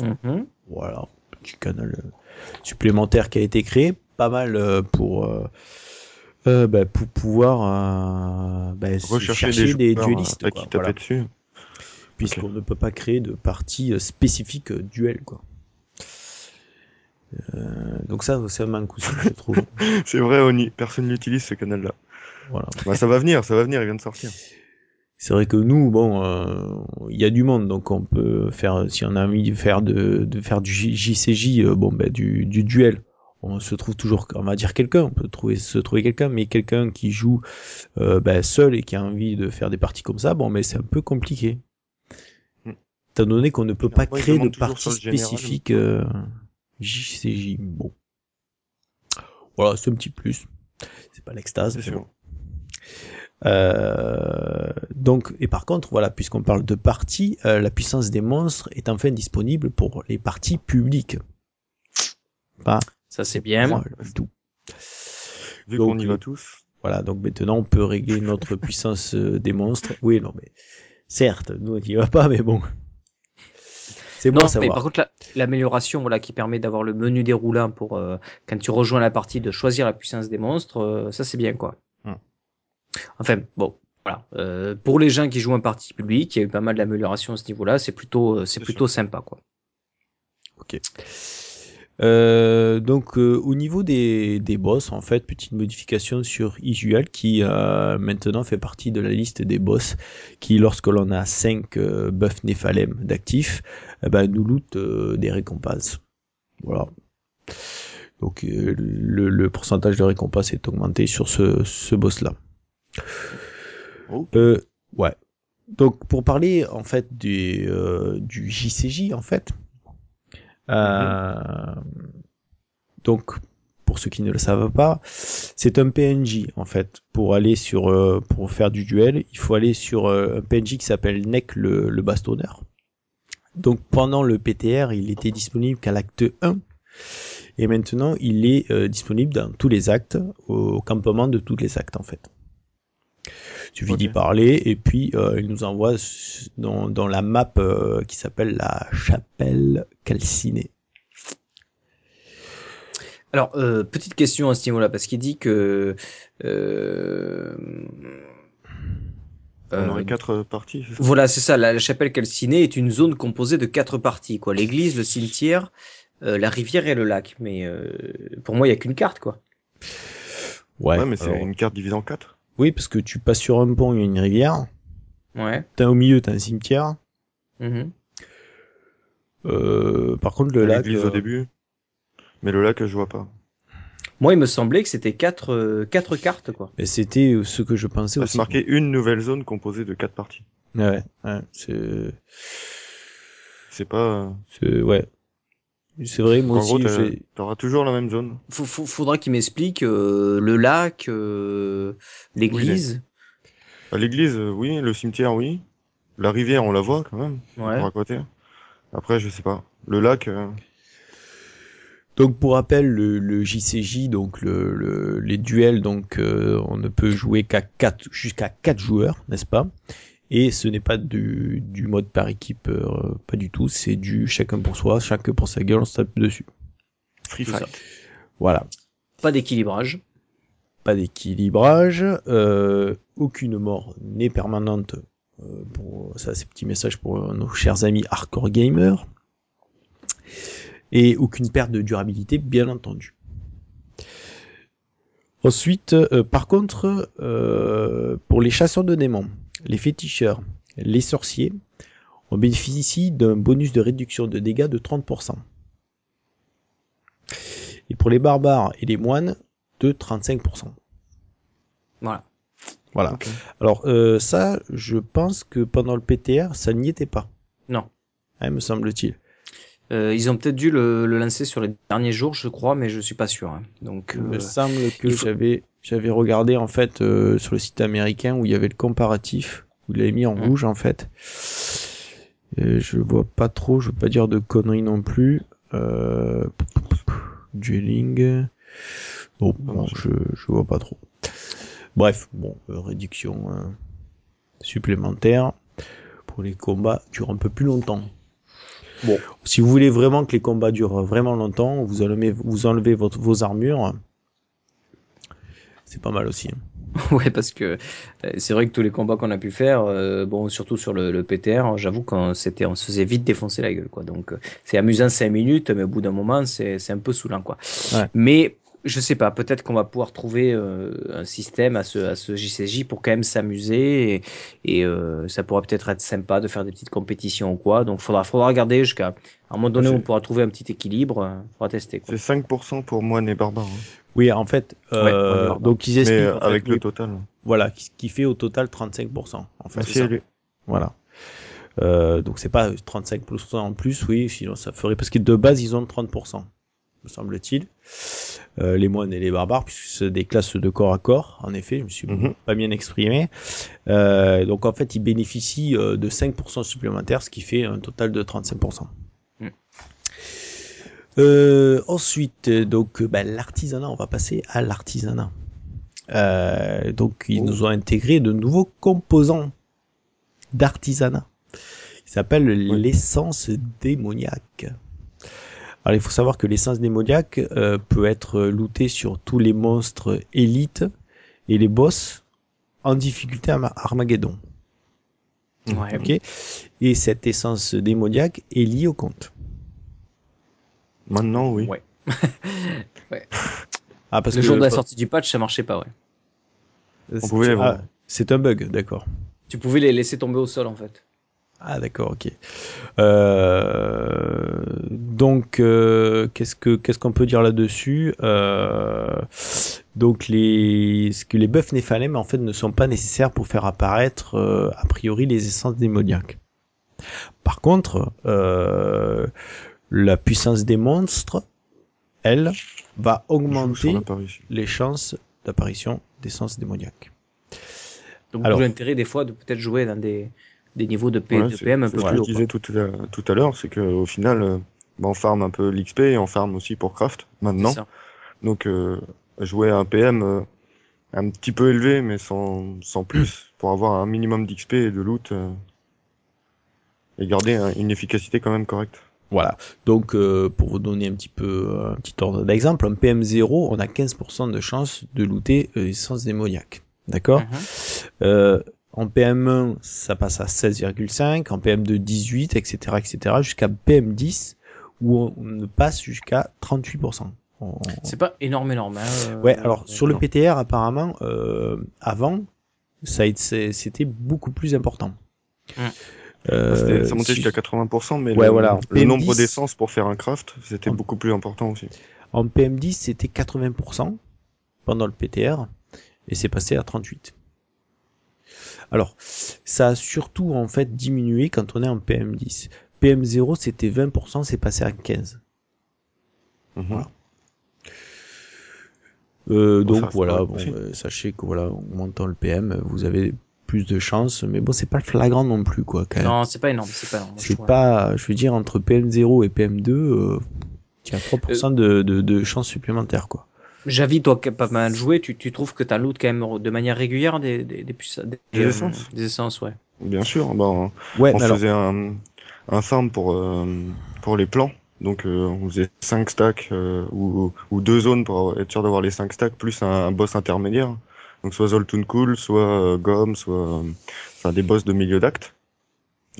Mhm. Voilà, petit canal euh, supplémentaire qui a été créé, pas mal euh, pour euh, euh, bah, pour pouvoir euh, bah, Rechercher chercher des, des, duellistes, à quoi, qui taper voilà, dessus. puisqu'on ne peut pas créer de partie euh, spécifique euh, duel, quoi. Euh, donc ça, c'est un manque aussi, je trouve. C'est vrai, Oni, personne n'utilise ce canal-là. Voilà. Bah, ça va venir, ça va venir, il vient de sortir. C'est vrai que nous, bon, euh, il y a du monde, donc on peut faire, si on a envie de faire de, de faire du JCJ, euh, bon, ben du, du duel. On se trouve toujours, on va dire quelqu'un, on peut trouver, se trouver quelqu'un, mais quelqu'un qui joue euh, ben, seul et qui a envie de faire des parties comme ça, bon, mais c'est un peu compliqué. Hmm. Étant donné qu'on ne peut pas créer de demande toujours partie sur le général. spécifique euh, JCJ. Bon, voilà, c'est un petit plus. C'est pas l'extase. C'est bon. Euh, donc, et par contre, voilà, puisqu'on parle de parties, euh, la puissance des monstres est enfin disponible pour les parties publiques. Pas Ça c'est bien. moi du tout. Vu Donc, qu'on y euh, va tous. Voilà, donc maintenant on peut régler notre puissance euh, des monstres. Oui, non, mais certes, nous on n'y va pas, mais bon. C'est bon Non, à mais par contre, la- l'amélioration, voilà, qui permet d'avoir le menu déroulant pour euh, quand tu rejoins la partie de choisir la puissance des monstres, euh, ça c'est bien quoi. Hmm. Enfin, bon, voilà. Euh, pour les gens qui jouent en partie publique, il y a eu pas mal d'améliorations à ce niveau-là. C'est plutôt, euh, c'est C'est plutôt sympa quoi. Euh, donc euh, au niveau des, des boss, en fait, petite modification sur Isuel qui euh, maintenant fait partie de la liste des boss qui, lorsque l'on a 5 euh, buffs Néphalem d'actifs, ben, nous loot euh, des récompenses. Voilà. Donc euh, le, le pourcentage de récompense est augmenté sur ce, ce boss-là. Oh. Euh, ouais. Donc pour parler en fait du, euh, du JCJ en fait. Euh, donc pour ceux qui ne le savent pas, c'est un PNJ en fait. Pour aller sur euh, pour faire du duel, il faut aller sur euh, un PNJ qui s'appelle Neck le, le bastonneur. Donc pendant le PTR, il était disponible qu'à l'acte 1 et maintenant il est disponible dans tous les actes, au campement de tous les actes en fait. Il suffit Ok. d'y parler et puis euh, il nous envoie dans, dans la map euh, qui s'appelle la chapelle calcinée. Alors, euh, petite question à ce niveau-là, parce qu'il dit que euh, On euh, aurait quatre parties. Voilà, c'est ça. La, la chapelle calcinée est une zone composée de quatre parties, quoi. L'église, le cimetière, euh, la rivière et le lac. Mais euh, pour moi, il y a qu'une carte, quoi. Ouais, Ouais, mais c'est une carte divisée en quatre. Oui parce que tu passes sur un pont, il y a une rivière. Ouais. T'as au milieu, t'as un cimetière. Mhm. Euh, par contre, le lac. L'église euh, au début. Mais le lac, je vois pas. Moi, il me semblait que c'était quatre, euh, quatre cartes, quoi. mais c'était euh, ce que je pensais Ça aussi. marqué une nouvelle zone composée de quatre parties. Ouais, ouais, c'est, C'est pas. c'est, ouais. C'est vrai, moi en aussi, t'auras toujours la même zone. Faudra qu'il m'explique euh, le lac, euh, l'église. À l'église, euh, oui. Le cimetière, oui. La rivière, on la voit quand même. Ouais. À côté. Après, je sais pas. Le lac, euh, Donc pour rappel, le, le JCJ, donc le, le- les duels, donc euh, on ne peut jouer qu'à quatre, jusqu'à quatre joueurs, n'est-ce pas? Et ce n'est pas du, du mode par équipe, euh, pas du tout. C'est du chacun pour soi, chacun pour sa gueule, on se tape dessus. Free. Fight. Voilà. Pas d'équilibrage. Pas d'équilibrage, euh, aucune mort n'est permanente. Euh, pour ça, c'est petit message pour nos chers amis hardcore gamers. Et aucune perte de durabilité, bien entendu. Ensuite, euh, par contre, euh, pour les chasseurs de démons, les féticheurs, les sorciers, on bénéficie d'un bonus de réduction de dégâts de 30%. Et pour les barbares et les moines, de 35%. Voilà. Voilà. Alors euh, ça, je pense que pendant le PTR, ça n'y était pas. Non. Hein, me semble-t-il. Euh, ils ont peut-être dû le, le lancer sur les derniers jours, je crois, mais je suis pas sûr. hein. Donc, Il me euh, semble que faut- j'avais j'avais regardé en fait euh, sur le site américain où il y avait le comparatif, où il l'avait mis en Mm. rouge en fait. Et je vois pas trop, je veux pas dire de conneries non plus. Euh... Dueling. Bon, bon, je, je vois pas trop. Bref, bon, euh, réduction euh, supplémentaire pour les combats durent un peu plus longtemps. Bon. Si vous voulez vraiment que les combats durent vraiment longtemps, vous enlevez, vous enlevez votre, vos armures. C'est pas mal aussi. hein. Ouais, parce que euh, c'est vrai que tous les combats qu'on a pu faire, euh, bon, surtout sur le, le PTR, j'avoue qu'on on se faisait vite défoncer la gueule, quoi. Donc, euh, c'est amusant 5 minutes, mais au bout d'un moment, c'est, c'est un peu saoulant, quoi. Ouais. Mais je sais pas, peut-être qu'on va pouvoir trouver euh, un système à ce, à ce JCJ pour quand même s'amuser et, et euh, ça pourra peut-être être sympa de faire des petites compétitions ou quoi. Donc, faudra, faudra regarder jusqu'à à un moment donné, on pourra trouver un petit équilibre, euh, faudra tester, quoi. C'est 5% pour moine et barbare. hein. Oui, en fait, euh, Ouais, donc ils Mais expliquent euh, en fait, avec le total. voilà, qui, qui fait au total 35%. En fait, Merci c'est ça. à lui. Voilà. Euh, donc c'est pas 35% en plus, oui, sinon ça ferait parce que de base ils ont 30%, me semble-t-il. Euh, les moines et les barbares, puisque c'est des classes de corps à corps. En effet, je me suis Mhm. pas bien exprimé. Euh, donc en fait, ils bénéficient euh, de 5% supplémentaires, ce qui fait un total de 35%. Mm. Euh, ensuite, donc bah, l'artisanat, on va passer à l'artisanat. Donc ils Oh. nous ont intégré de nouveaux composants d'artisanat. Il s'appelle l'essence démoniaque. Alors il faut savoir que l'essence démoniaque euh, peut être lootée sur tous les monstres élites et les boss en difficulté à Arma- Armageddon. Ouais. Ok. Et cette essence démoniaque est liée au compte. Maintenant, oui. Ouais. Ah parce le que jour de la sortie du patch, ça marchait pas, ouais. On pouvait les ah, c'est un bug, d'accord. Tu pouvais les laisser tomber au sol, en fait. Ah d'accord, ok. Euh, donc euh, qu'est-ce que qu'est-ce qu'on peut dire là-dessus Euh, Donc les ce que les buffs Néphalem en fait ne sont pas nécessaires pour faire apparaître euh, a priori les essences démoniaques. Par contre, euh, la puissance des monstres, elle, va augmenter les chances d'apparition d'essences démoniaques. Donc, l'intérêt, des fois, de peut-être jouer dans des, des niveaux de, P, Ouais, de PM un c'est peu ce plus que je disais tout, à- tout à l'heure, c'est qu'au final, euh, bah, on farm un peu l'XP et on farm aussi pour craft maintenant. C'est ça. Donc euh, jouer à un PM euh, un petit peu élevé mais sans, sans plus pour avoir un minimum d'XP et de loot euh, et garder un- une efficacité quand même correcte. Voilà. Donc, euh, pour vous donner un petit peu euh, un petit ordre d'exemple, en PM0, on a 15% de chance de looter euh, l'essence démoniaque. D'accord? Mhm. Euh, En PM1, ça passe à 16,5, en PM2, 18, etc., etc., jusqu'à PM10, où on, passe jusqu'à 38%. On- C'est pas énorme, énorme. Hein, euh, Ouais, alors sur le. PTR, apparemment, euh, avant, ça c'était beaucoup plus important. Mm. Euh, C'était- ça montait si- jusqu'à 80% mais Ouais, le, voilà. le PM10, nombre d'essences pour faire un craft c'était en- beaucoup plus important aussi. En PM10, c'était 80% pendant le PTR et c'est passé à 38. Alors, ça a surtout en fait diminué quand on est en PM10. PM0, c'était 20%, c'est passé à 15. Mhm. Voilà. Euh, donc voilà, bon, euh, sachez que voilà, en augmentant le PM, vous avez plus de chances, mais bon, c'est pas flagrant non plus quoi. Quand même. Non, c'est pas énorme, c'est pas énorme. je c'est pas, je veux dire, entre PM0 et PM2, euh, tu as 3% de, de, de chances supplémentaires quoi. Javi, toi qui as pas mal joué, tu, tu trouves que t'as loot quand même de manière régulière des, des, des, puissa- des, Des euh, essences Des essences, ouais. Bien sûr, bah, on, Ouais, on mais alors, faisait un, un farm pour, euh, pour les plans. Donc euh, on faisait 5 stacks euh, ou, ou deux zones pour être sûr d'avoir les 5 stacks, plus un, un boss intermédiaire. Donc soit Zoltun Cool, soit euh, Gom, soit euh, enfin, des boss de milieu d'acte.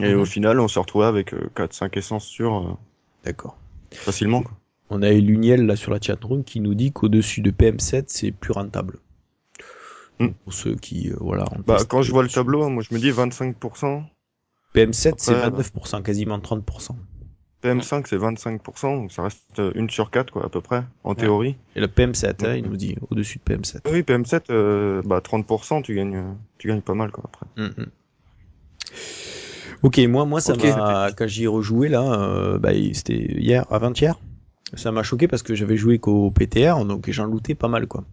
Et Mhm. au final, on se retrouvait avec 4-5 essences sûres euh, d'accord. facilement. quoi. On a Luniel là sur la chatroom qui nous dit qu'au-dessus de PM7 c'est plus rentable. Hmm. Pour ceux qui euh, voilà. Bah, quand je vois le tableau, moi je me dis 25%, PM7 c'est Après, 29%, quasiment 30%. PM5 c'est 25%, donc ça reste euh, une sur 4 quoi à peu près, en théorie. Et le PM7, hein, il nous dit au-dessus de PM7. Oui, PM7, euh, bah 30%, tu gagnes, euh, tu gagnes pas mal quoi après. Hmm, hmm. Ok, moi, moi, ça m'a, quand j'y ai rejoué là, euh, bah, c'était hier, avant-hier, ça m'a choqué parce que j'avais joué qu'au PTR, donc j'en lootais pas mal, quoi.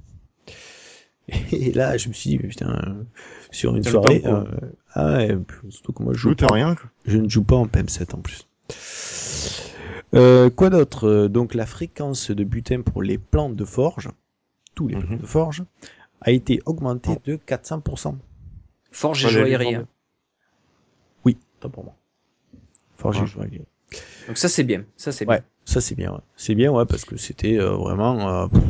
Et là, je me suis dit, putain, sur une soirée, temps, euh, ah ouais, surtout que moi, je joue pas, rien quoi. je ne joue pas en PM7 en plus. Euh, quoi d'autre? Euh, Donc la fréquence de butin pour les plans de forge, tous les plans Mhm. de forge, a été augmentée de 400%. Forge et joaillerie. hein. Oui, tant pour moi. Forge et Ouais. joaillerie. Donc ça, c'est bien. Ça, c'est Ouais, bien. Ça c'est bien. Ouais. C'est bien, ouais, parce que c'était euh, vraiment. euh, pff,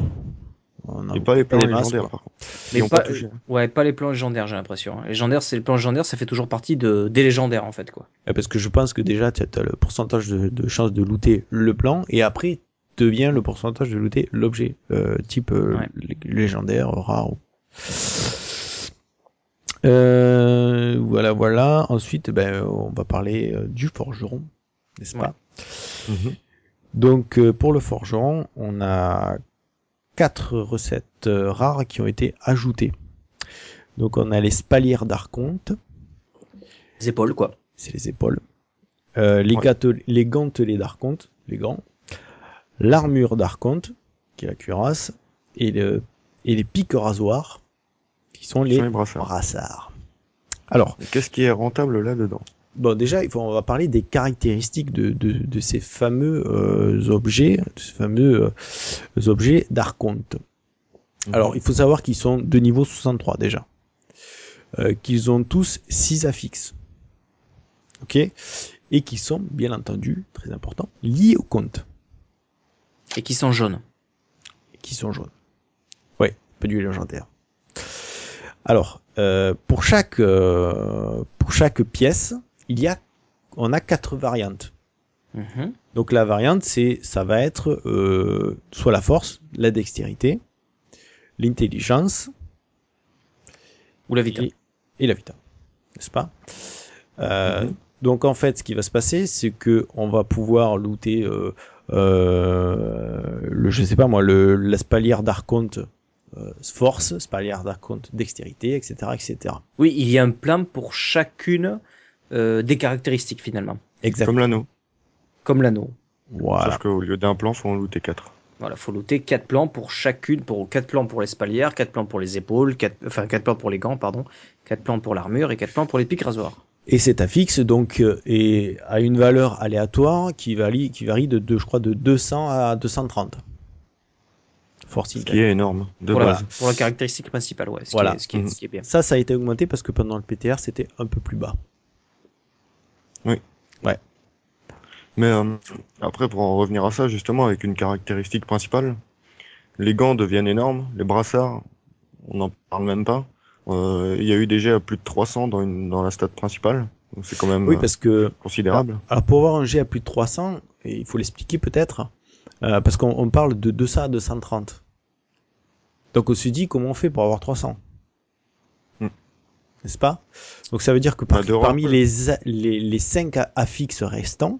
on a Et pas les plans légendaires quoi. par contre. Mais pas, pas touché. hein. ouais, pas les plans légendaires, j'ai l'impression. Les légendaires, c'est les plans légendaires, ça fait toujours partie de, des légendaires, en fait, quoi. Ouais, Parce que je pense que déjà, tu as le pourcentage de, de chance de looter le plan, et après, devient le pourcentage de looter l'objet, euh, type euh, Ouais. légendaire, rare. Euh, voilà, voilà. Ensuite, ben, on va parler euh, du forgeron, n'est-ce pas? Mhm. Donc euh, pour le forgeron, on a quatre recettes euh, rares qui ont été ajoutées. Donc on a les spalières d'Arconte, Les épaules, quoi. c'est les épaules, euh, les, Ouais. les gantelets d'Arconte, les gants, l'armure d'Arconte, qui est la cuirasse, et, le, et les pics rasoirs, qui sont les brassards. brassards. Alors, Qu'est-ce qui est rentable là-dedans? Bon, déjà, il faut, on va parler des caractéristiques de, de, de ces fameux euh, objets, de ces fameux euh, objets d'archonte. Alors, il faut savoir qu'ils sont de niveau 63 déjà. Euh, qu'ils ont tous 6 affixes. Ok? Et qui sont, bien entendu, très important, liés au compte. Et qui sont jaunes. qui sont jaunes. Ouais, peu du légendaire. Alors, euh, pour chaque euh, pour chaque pièce, il y a on a quatre variantes. Mhm. Donc la variante, c'est ça va être euh, soit la force, la dextérité, l'intelligence Ou la vita. et, et la vita, n'est-ce pas? Euh, Mhm. Donc en fait, ce qui va se passer, c'est que on va pouvoir looter euh, euh, le, je sais pas moi, le la spalière d'archonte euh, force, spalière d'archonte dextérité, etc., etc. Oui, il y a un plan pour chacune euh, des caractéristiques finalement. Exact. Comme l'anneau. Comme l'anneau. Voilà. Sauf qu'au lieu d'un plan, faut en looter 4. Voilà, faut looter quatre plans pour chacune, pour quatre plans pour les spalières, quatre plans pour les épaules, quatre, enfin quatre plans pour les gants, pardon, quatre plans pour l'armure et quatre plans pour les pics rasoirs. Et cet affixe donc euh, est a une valeur aléatoire qui varie qui varie de, de je crois de 200 à 230. Force qui est énorme, de pour, la, base. pour la caractéristique principale, ouais. Ce Voilà. qui est, ce qui est, Mhm. ce qui est bien. Ça, ça a été augmenté parce que pendant le PTR, c'était un peu plus bas. Mais euh, après, pour en revenir à ça, justement, avec une caractéristique principale, les gants deviennent énormes, les brassards, on n'en parle même pas. Euh, Il y a eu déjà à plus de 300 dans, une, dans la stat principale, donc c'est quand même Oui, euh, parce que considérable. alors pour avoir un G à plus de 300, et il faut l'expliquer peut-être, euh, parce qu'on on parle de 200 à 230. Donc on se dit comment on fait pour avoir 300 Hmm. N'est-ce pas? Donc ça veut dire que par- Bah, parmi les, les, les 5 affixes restants,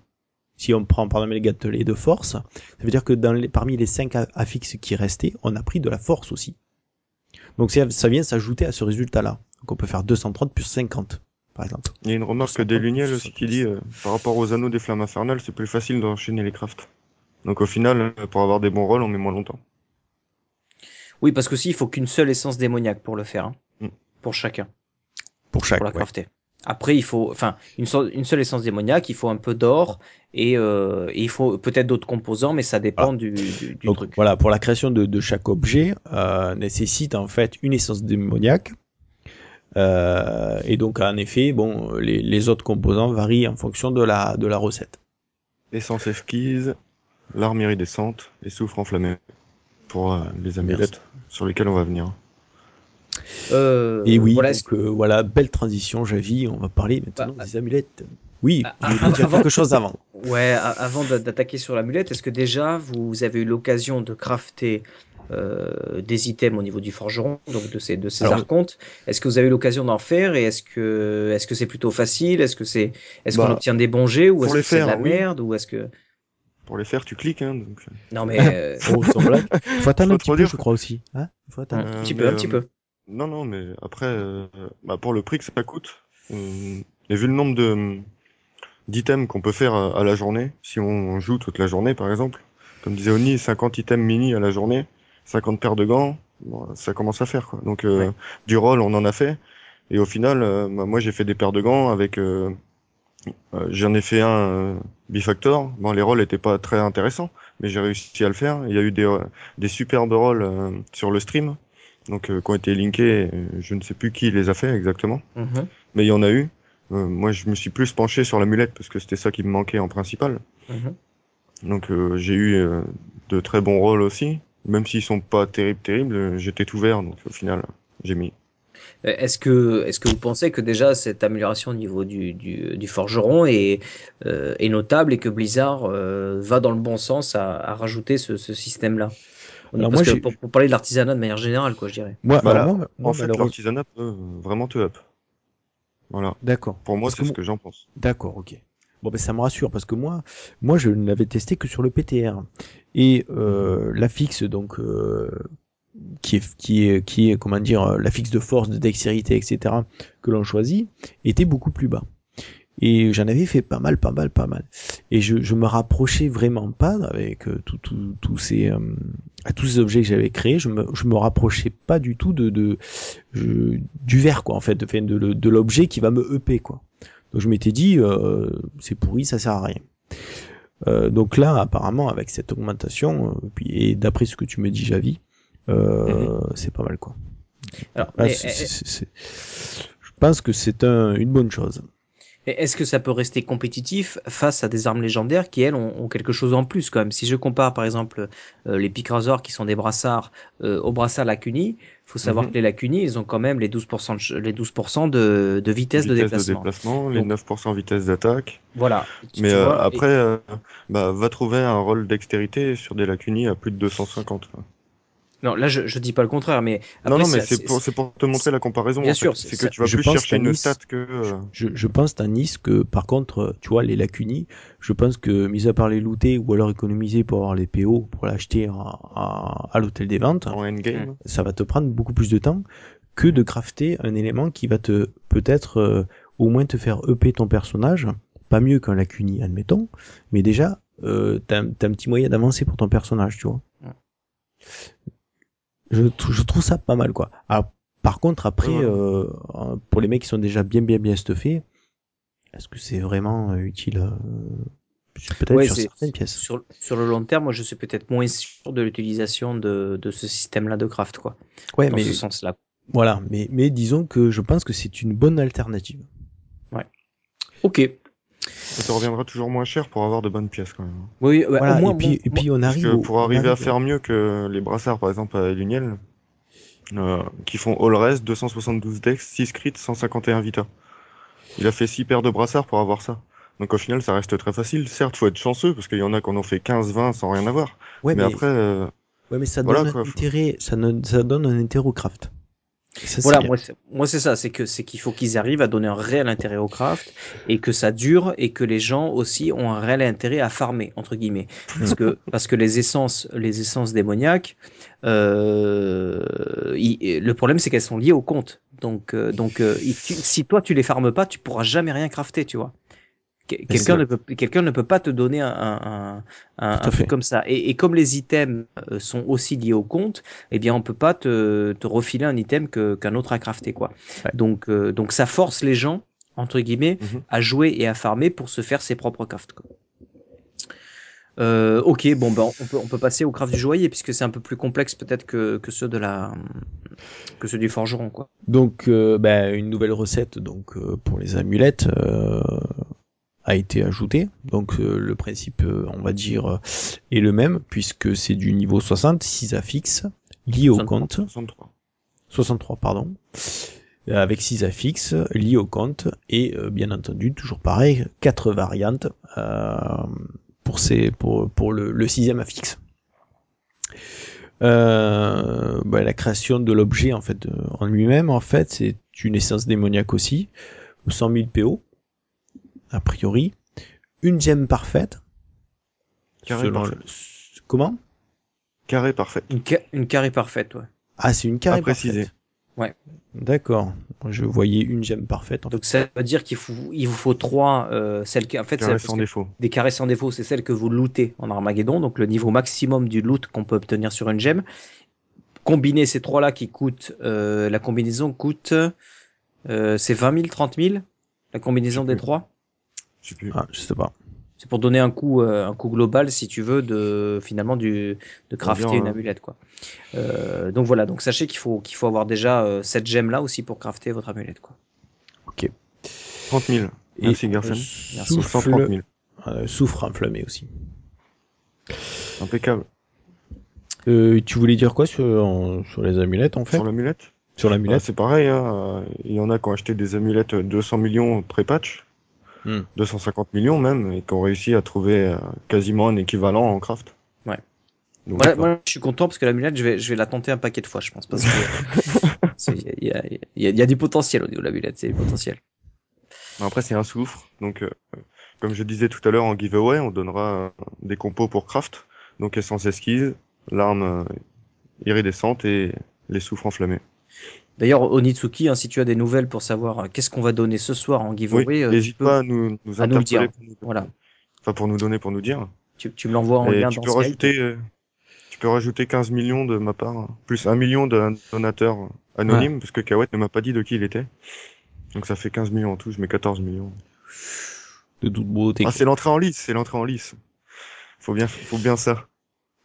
si on prend par exemple les gâtelets de force, ça veut dire que dans les, parmi les 5 affixes qui restaient, on a pris de la force aussi. Donc ça, ça vient s'ajouter à ce résultat-là. Donc on peut faire 230 plus 50, par exemple. Il y a une remarque Sans des pas Luniel plus, aussi qui dit, euh, par rapport aux anneaux des flammes infernales, c'est plus facile d'enchaîner les crafts. Donc au final, euh, pour avoir des bons rolls, on met moins longtemps. Oui, parce que si, il faut qu'une seule essence démoniaque pour le faire, hein. Mm. pour chacun, Pour chaque. pour la ouais. crafter. Après, il faut, enfin, une, so- une seule essence démoniaque, il faut un peu d'or et, euh, et il faut peut-être d'autres composants, mais ça dépend du, du, du Donc truc. voilà, pour la création de, de chaque objet, euh, nécessite en fait une essence démoniaque. Euh, et donc en effet, bon, les, les autres composants varient en fonction de la de la recette. Essence esquise, l'arme iridescente et soufre enflammé. Pour euh, les amulettes sur lesquelles on va venir. Euh, et oui, voilà, donc euh, voilà, belle transition, Javi. On va parler maintenant Bah, des amulettes. Oui, ah, tu ah, dire avant- quelque chose avant. Ouais, avant d'a- d'attaquer sur l'amulette, est-ce que déjà vous avez eu l'occasion de crafter euh, des items au niveau du forgeron, donc de ces de ces Alors- archontes? Est-ce que vous avez eu l'occasion d'en faire et est-ce que est-ce que c'est plutôt facile? Est-ce que c'est est-ce qu'on Bah, obtient des bons jets ou pour est-ce les que c'est de la oui. merde ou est-ce que Pour les faire, tu cliques, hein, donc. non mais euh, Oh, sans blague. Faut attendre Faut un petit trop peu, dire. je crois aussi. Hein Faut attendre. un petit mais, peu, un petit peu. Non, non, mais après, euh, bah, pour le prix que ça coûte, euh, et vu le nombre de d'items qu'on peut faire à, à la journée, si on joue toute la journée, par exemple, comme disait Oni, 50 items mini à la journée, 50 paires de gants, bon, ça commence à faire, quoi. Donc, euh, Ouais. du roll, on en a fait, et au final, euh, bah, moi, j'ai fait des paires de gants avec, euh, euh, j'en ai fait un euh, bifactor. Bon, les rolls étaient pas très intéressants, mais j'ai réussi à le faire. Il y a eu des, euh, des superbes rolls euh, sur le stream, donc euh, qui ont été linkés. euh, Je ne sais plus qui les a fait exactement, Mhm. mais il y en a eu. Euh, moi, je me suis plus penché sur l'amulette parce que c'était ça qui me manquait en principal. Mhm. Donc, euh, j'ai eu de très bons rolls aussi, même s'ils sont pas terribles, terribles. J'étais tout vert, donc au final, j'ai mis. Est-ce que, est-ce que vous pensez que déjà cette amélioration au niveau du, du, du forgeron est, est notable et que Blizzard va dans le bon sens à, à rajouter ce, ce système-là? Alors Parce moi, que pour, pour parler de l'artisanat de manière générale, quoi, je dirais. Moi, moi, en fait, l'artisanat peut vraiment te up. Voilà. D'accord. Pour moi, c'est ce que j'en pense. D'accord, ok. Bon, ben ça me rassure parce que moi, moi, je ne l'avais testé que sur le PTR et euh, l'affixe donc euh, qui est qui est qui est comment dire euh, l'affixe de force, de dextérité, etc. que l'on choisit était beaucoup plus bas. Et j'en avais fait pas mal, pas mal, pas mal. Et je, je me rapprochais vraiment pas avec euh, tout, tout, tous ces, euh, à tous ces objets que j'avais créés. Je me, je me rapprochais pas du tout de, de je- du verre, quoi, en fait, de, de, de l'objet qui va me EP, quoi. Donc je m'étais dit, euh, c'est pourri, ça sert à rien. Euh, donc là, apparemment, avec cette augmentation, euh, et d'après ce que tu me dis, Javi, euh, c'est pas mal, quoi. Alors, Ah, mais, c'est- c'est- c'est- c'est- Je pense que c'est un, une bonne chose. Et Est-ce que ça peut rester compétitif face à des armes légendaires qui, elles, ont, ont quelque chose en plus quand même? Si je compare par exemple euh, les Razor qui sont des brassards euh, aux brassards Lacuni, faut savoir Mhm. que les Lacuni, ils ont quand même les 12%, de, les 12% de, de vitesse, de déplacement. les Donc- 9% vitesse d'attaque. Voilà. Mais euh, vois, après, bah, va trouver un rôle dextérité sur des lacunis à plus de 250. Non, là, je, je dis pas le contraire, mais non, après, non, mais c'est- pour, c'est pour te montrer la comparaison. Bien en fait. sûr, c'est que tu vas je plus pense chercher une Nice- stat que. euh, Je, je pense Tanis que par contre, tu vois, les Lacuni, je pense que mis à part les looter ou alors économiser pour avoir les PO pour l'acheter à, à, à l'hôtel des ventes, en endgame. ça va te prendre beaucoup plus de temps que de crafter un élément qui va te peut-être euh, au moins te faire EP ton personnage, pas mieux qu'un Lacuni, admettons, mais déjà euh, t'as t'as un petit moyen d'avancer pour ton personnage, tu vois. Ouais. Je, je trouve ça pas mal quoi. Alors, par contre après Ouais, ouais. euh, pour les mecs qui sont déjà bien bien bien stuffés, est-ce que c'est vraiment euh, utile euh, Peut-être Ouais, sur certaines pièces? sur, sur le long terme, moi, je suis peut-être moins sûr de l'utilisation de, de ce système-là de craft, quoi. Ouais, Dans mais ce sens-là. voilà, mais mais disons que je pense que c'est une bonne alternative. Ok. Ça te reviendra toujours moins cher pour avoir de bonnes pièces quand même. Oui, ouais, Voilà, au moins, et puis moi- et puis on Parce arrive que pour arriver à arrive faire mieux que les brassards, par exemple, à Luniel, euh, qui font all rest, 272 dex, 6 crits, 151 vita. Il a fait 6 paires de brassards pour avoir ça. Donc au final, ça reste très facile. Certes, faut être chanceux, parce qu'il y en a qui en ont fait 15, 20 sans rien avoir. Ouais, mais, mais, après, euh, ouais, mais ça voilà, donne quoi, un faut- intérêt, ça, donne- ça donne un intérêt au craft. Ça, Voilà, moi c'est, moi c'est ça, c'est que c'est qu'il faut qu'ils arrivent à donner un réel intérêt au craft et que ça dure et que les gens aussi ont un réel intérêt à farmer entre guillemets. Parce que parce que les essences les essences démoniaques euh, il- le problème c'est qu'elles sont liées au compte. Donc euh, donc euh, si toi tu les farmes pas tu pourras jamais rien crafter tu vois Quelqu'un ne, peut, quelqu'un ne peut pas te donner un, un, un, truc comme ça. Et, et comme les items euh, sont aussi liés au compte, eh bien, on peut pas te, te refiler un item que, qu'un autre a crafté, quoi. Ouais. Donc, euh, donc, ça force les gens, entre guillemets, Mhm. à jouer et à farmer pour se faire ses propres crafts, quoi. Euh, ok, bon, ben, on peut, on peut passer au craft du joaillier, puisque c'est un peu plus complexe, peut-être, que, que ceux de la, que ceux du forgeron, quoi. Donc, euh, bah, une nouvelle recette donc euh, pour les amulettes a été ajoutée. Donc, euh, le principe, euh, on va dire, euh, est le même puisque c'est du niveau 60, 6 affixes liés au 63. compte, 63. 63 pardon, avec 6 affixes liés au compte et euh, bien entendu toujours pareil, quatre variantes euh, pour ces pour pour le, le sixième affixe. Euh, bah, la création de l'objet en fait euh, en lui-même en fait c'est une essence démoniaque aussi 100 000 PO a priori une gemme parfaite Carré selon parfait. le- comment? Carré parfait. Une, ca- une carré parfaite, ouais. ah c'est une carré À préciser. parfaite Ouais. d'accord je voyais une gemme parfaite en fait. Donc, ça veut dire qu'il faut, il vous faut trois, euh, celles qui, en fait, Carré c'est- sans défaut. des carrés sans défaut, c'est celle que vous lootez en Armageddon, donc le niveau maximum du loot qu'on peut obtenir sur une gemme. Combiner ces trois-là qui coûtent, euh, la combinaison coûte, euh, c'est 20 000, 30 000, la combinaison des trois? Je sais plus. ah je sais pas C'est pour donner un coup, euh, un coup global, si tu veux, de finalement du de crafter une amulette, quoi. Euh, donc voilà, donc sachez qu'il faut qu'il faut avoir déjà euh, cette gemme là aussi pour crafter votre amulette, quoi. 30 000. Merci, et Merci. Ou 130 souffle 000. euh, soufre enflammé aussi Impeccable. Euh, tu voulais dire quoi sur, les amulettes en fait? Sur l'amulette? Sur l'amulette C'est pareil, hein. il y en a qui ont acheté des amulettes 200 millions pré-patch, Hmm. 250 millions même, et qui ont réussi à trouver euh, quasiment un équivalent en craft. Ouais. Donc, Moi, euh, moi, je suis content parce que l'amulette, je vais, je vais la tenter un paquet de fois, je pense, parce que c'est- il y a, il y, a, y a du potentiel au niveau de l'amulette, c'est du potentiel. Après, c'est un soufre, donc euh, comme je disais tout à l'heure en giveaway, on donnera euh, des compos pour craft, donc essence esquisse, l'arme euh, iridescente et les soufres enflammés. D'ailleurs, Onitsuki, hein, si tu as des nouvelles pour savoir euh, qu'est-ce qu'on va donner ce soir en Oui, giveaway, euh, tu n'hésite pas à nous, nous à nous le dire. pour nous, Voilà. enfin, pour nous donner, pour nous dire. tu, tu me l'envoies en Et lien tu dans peux Skype. rajouter, euh, tu peux rajouter 15 millions de ma part, plus un million d'un donateur anonyme, parce que Kawet ne m'a pas dit de qui il était. Donc ça fait 15 millions en tout, je mets 14 millions. De toute beauté. Ah, c'est l'entrée en lice, c'est l'entrée en lice. Faut bien, faut bien ça.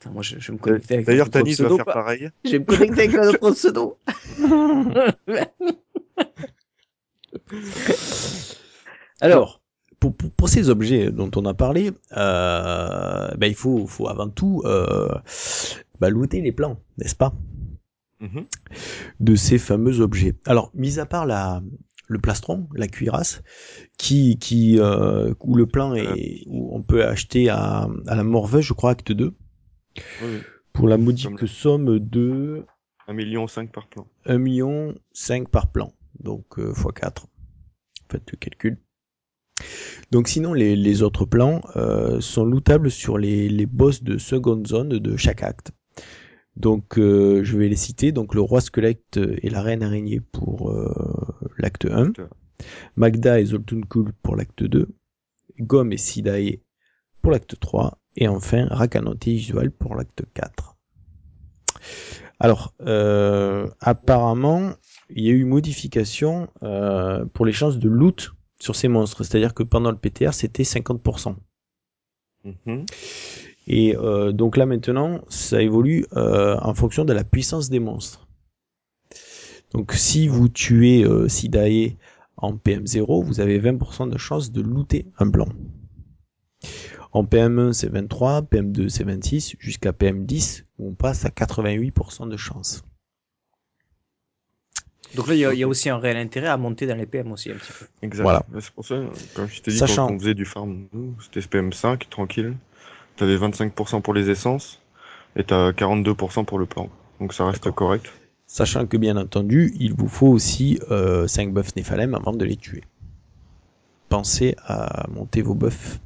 Putain, moi, je, je vais me connecter avec D'ailleurs, Tanis va pseudo, faire pas- pareil. Je vais me connecter avec notre pseudo. Alors, pour, pour, pour ces objets dont on a parlé, euh, ben il faut, faut avant tout euh, bah, looter les plans, n'est-ce pas? Mhm. de ces fameux objets. Alors, mis à part la, le plastron, la cuirasse, qui, qui, euh, où le plan est, où on peut acheter à, à la Morveuse, je crois, acte 2, Oui, pour la modique Comme- somme de Un million cinq par plan. 1 million 5 par plan. Donc, euh, x 4. Faites le calcul. Donc sinon, les, les autres plans euh, sont lootables sur les, les boss de seconde zone de chaque acte. Donc euh, je vais les citer. Donc le roi squelette et la reine araignée pour euh, l'acte 1. Acte un. Magda et Zoltunkul pour l'acte 2. Gom et Sidae pour l'acte 3. Et enfin Rakanote et Visual pour l'acte 4. Alors, euh, apparemment, il y a eu modification euh, pour les chances de loot sur ces monstres. C'est-à-dire que pendant le PTR, c'était 50%. Mhm. Et euh, donc là maintenant, ça évolue euh, en fonction de la puissance des monstres. Donc si vous tuez euh, Sidae en PM0, vous avez 20% de chance de looter un blanc. En PM1 c'est 23, PM2 c'est 26, jusqu'à PM10 où on passe à 88% de chance. donc là, il y, a- il y a aussi un réel intérêt à monter dans les PM aussi un petit peu. Exact. Voilà. C'est pour ça, comme je t'ai dit, Sachant- quand on faisait du farm, c'était SPM5, tranquille. T'avais 25% pour les essences, et t'as 42% pour le plan. Donc ça reste correct. Sachant que bien entendu, il vous faut aussi euh, 5 buffs Néphalem avant de les tuer. Pensez à monter vos buffs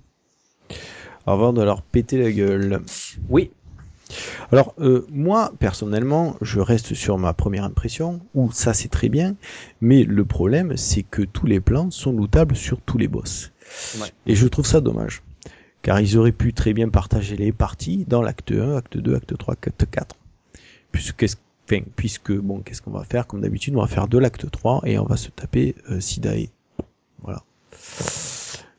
avant de leur péter la gueule. Oui, Alors euh, moi personnellement, je reste sur ma première impression où ça c'est très bien, mais le problème c'est que tous les plans sont lootables sur tous les boss. Ouais. Et je trouve ça dommage. Car ils auraient pu très bien partager les parties dans l'acte 1, acte 2, acte 3, acte 4. Puisque, enfin, puisque bon, qu'est-ce qu'on va faire? Comme d'habitude, on va faire de l'acte 3 et on va se taper euh, Sidae. Voilà.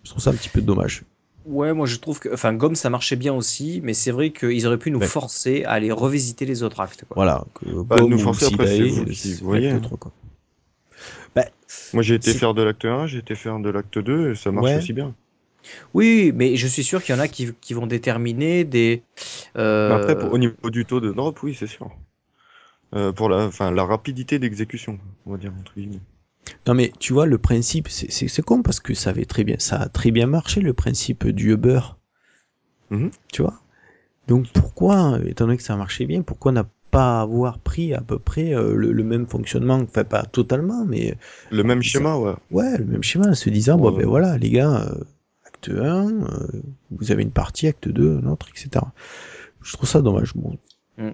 Je trouve ça un petit peu dommage. Ouais, moi je trouve que, enfin, Gomme ça marchait bien aussi, mais c'est vrai qu'ils auraient pu nous Ouais. forcer à aller revisiter les autres actes. Quoi. Voilà. Que Bah, Gomme nous ou forcer, après, c'est vous euh, qui voyez, hein. 3, quoi. Moi j'ai été faire de l'acte 1, j'ai été faire de l'acte 2, et ça marche Ouais. aussi bien. Oui, mais je suis sûr qu'il y en a qui, qui vont déterminer des. euh, Mais après, pour- au niveau du taux de drop, oui, c'est sûr. Euh, pour la, enfin, la rapidité d'exécution, on va dire, entre guillemets. Non mais tu vois le principe c'est con parce que ça avait très bien ça a très bien marché le principe du Uber. Mhm. Tu vois? Donc pourquoi étant donné que ça marchait bien pourquoi n'a pas avoir pris à peu près euh, le, le même fonctionnement enfin pas totalement mais Le même schéma, ouais. ouais le même schéma en se disant bon Ouais. ben voilà les gars euh, acte 1 euh, vous avez une partie acte 2 l'autre etc. Je trouve ça dommage bon. Mm.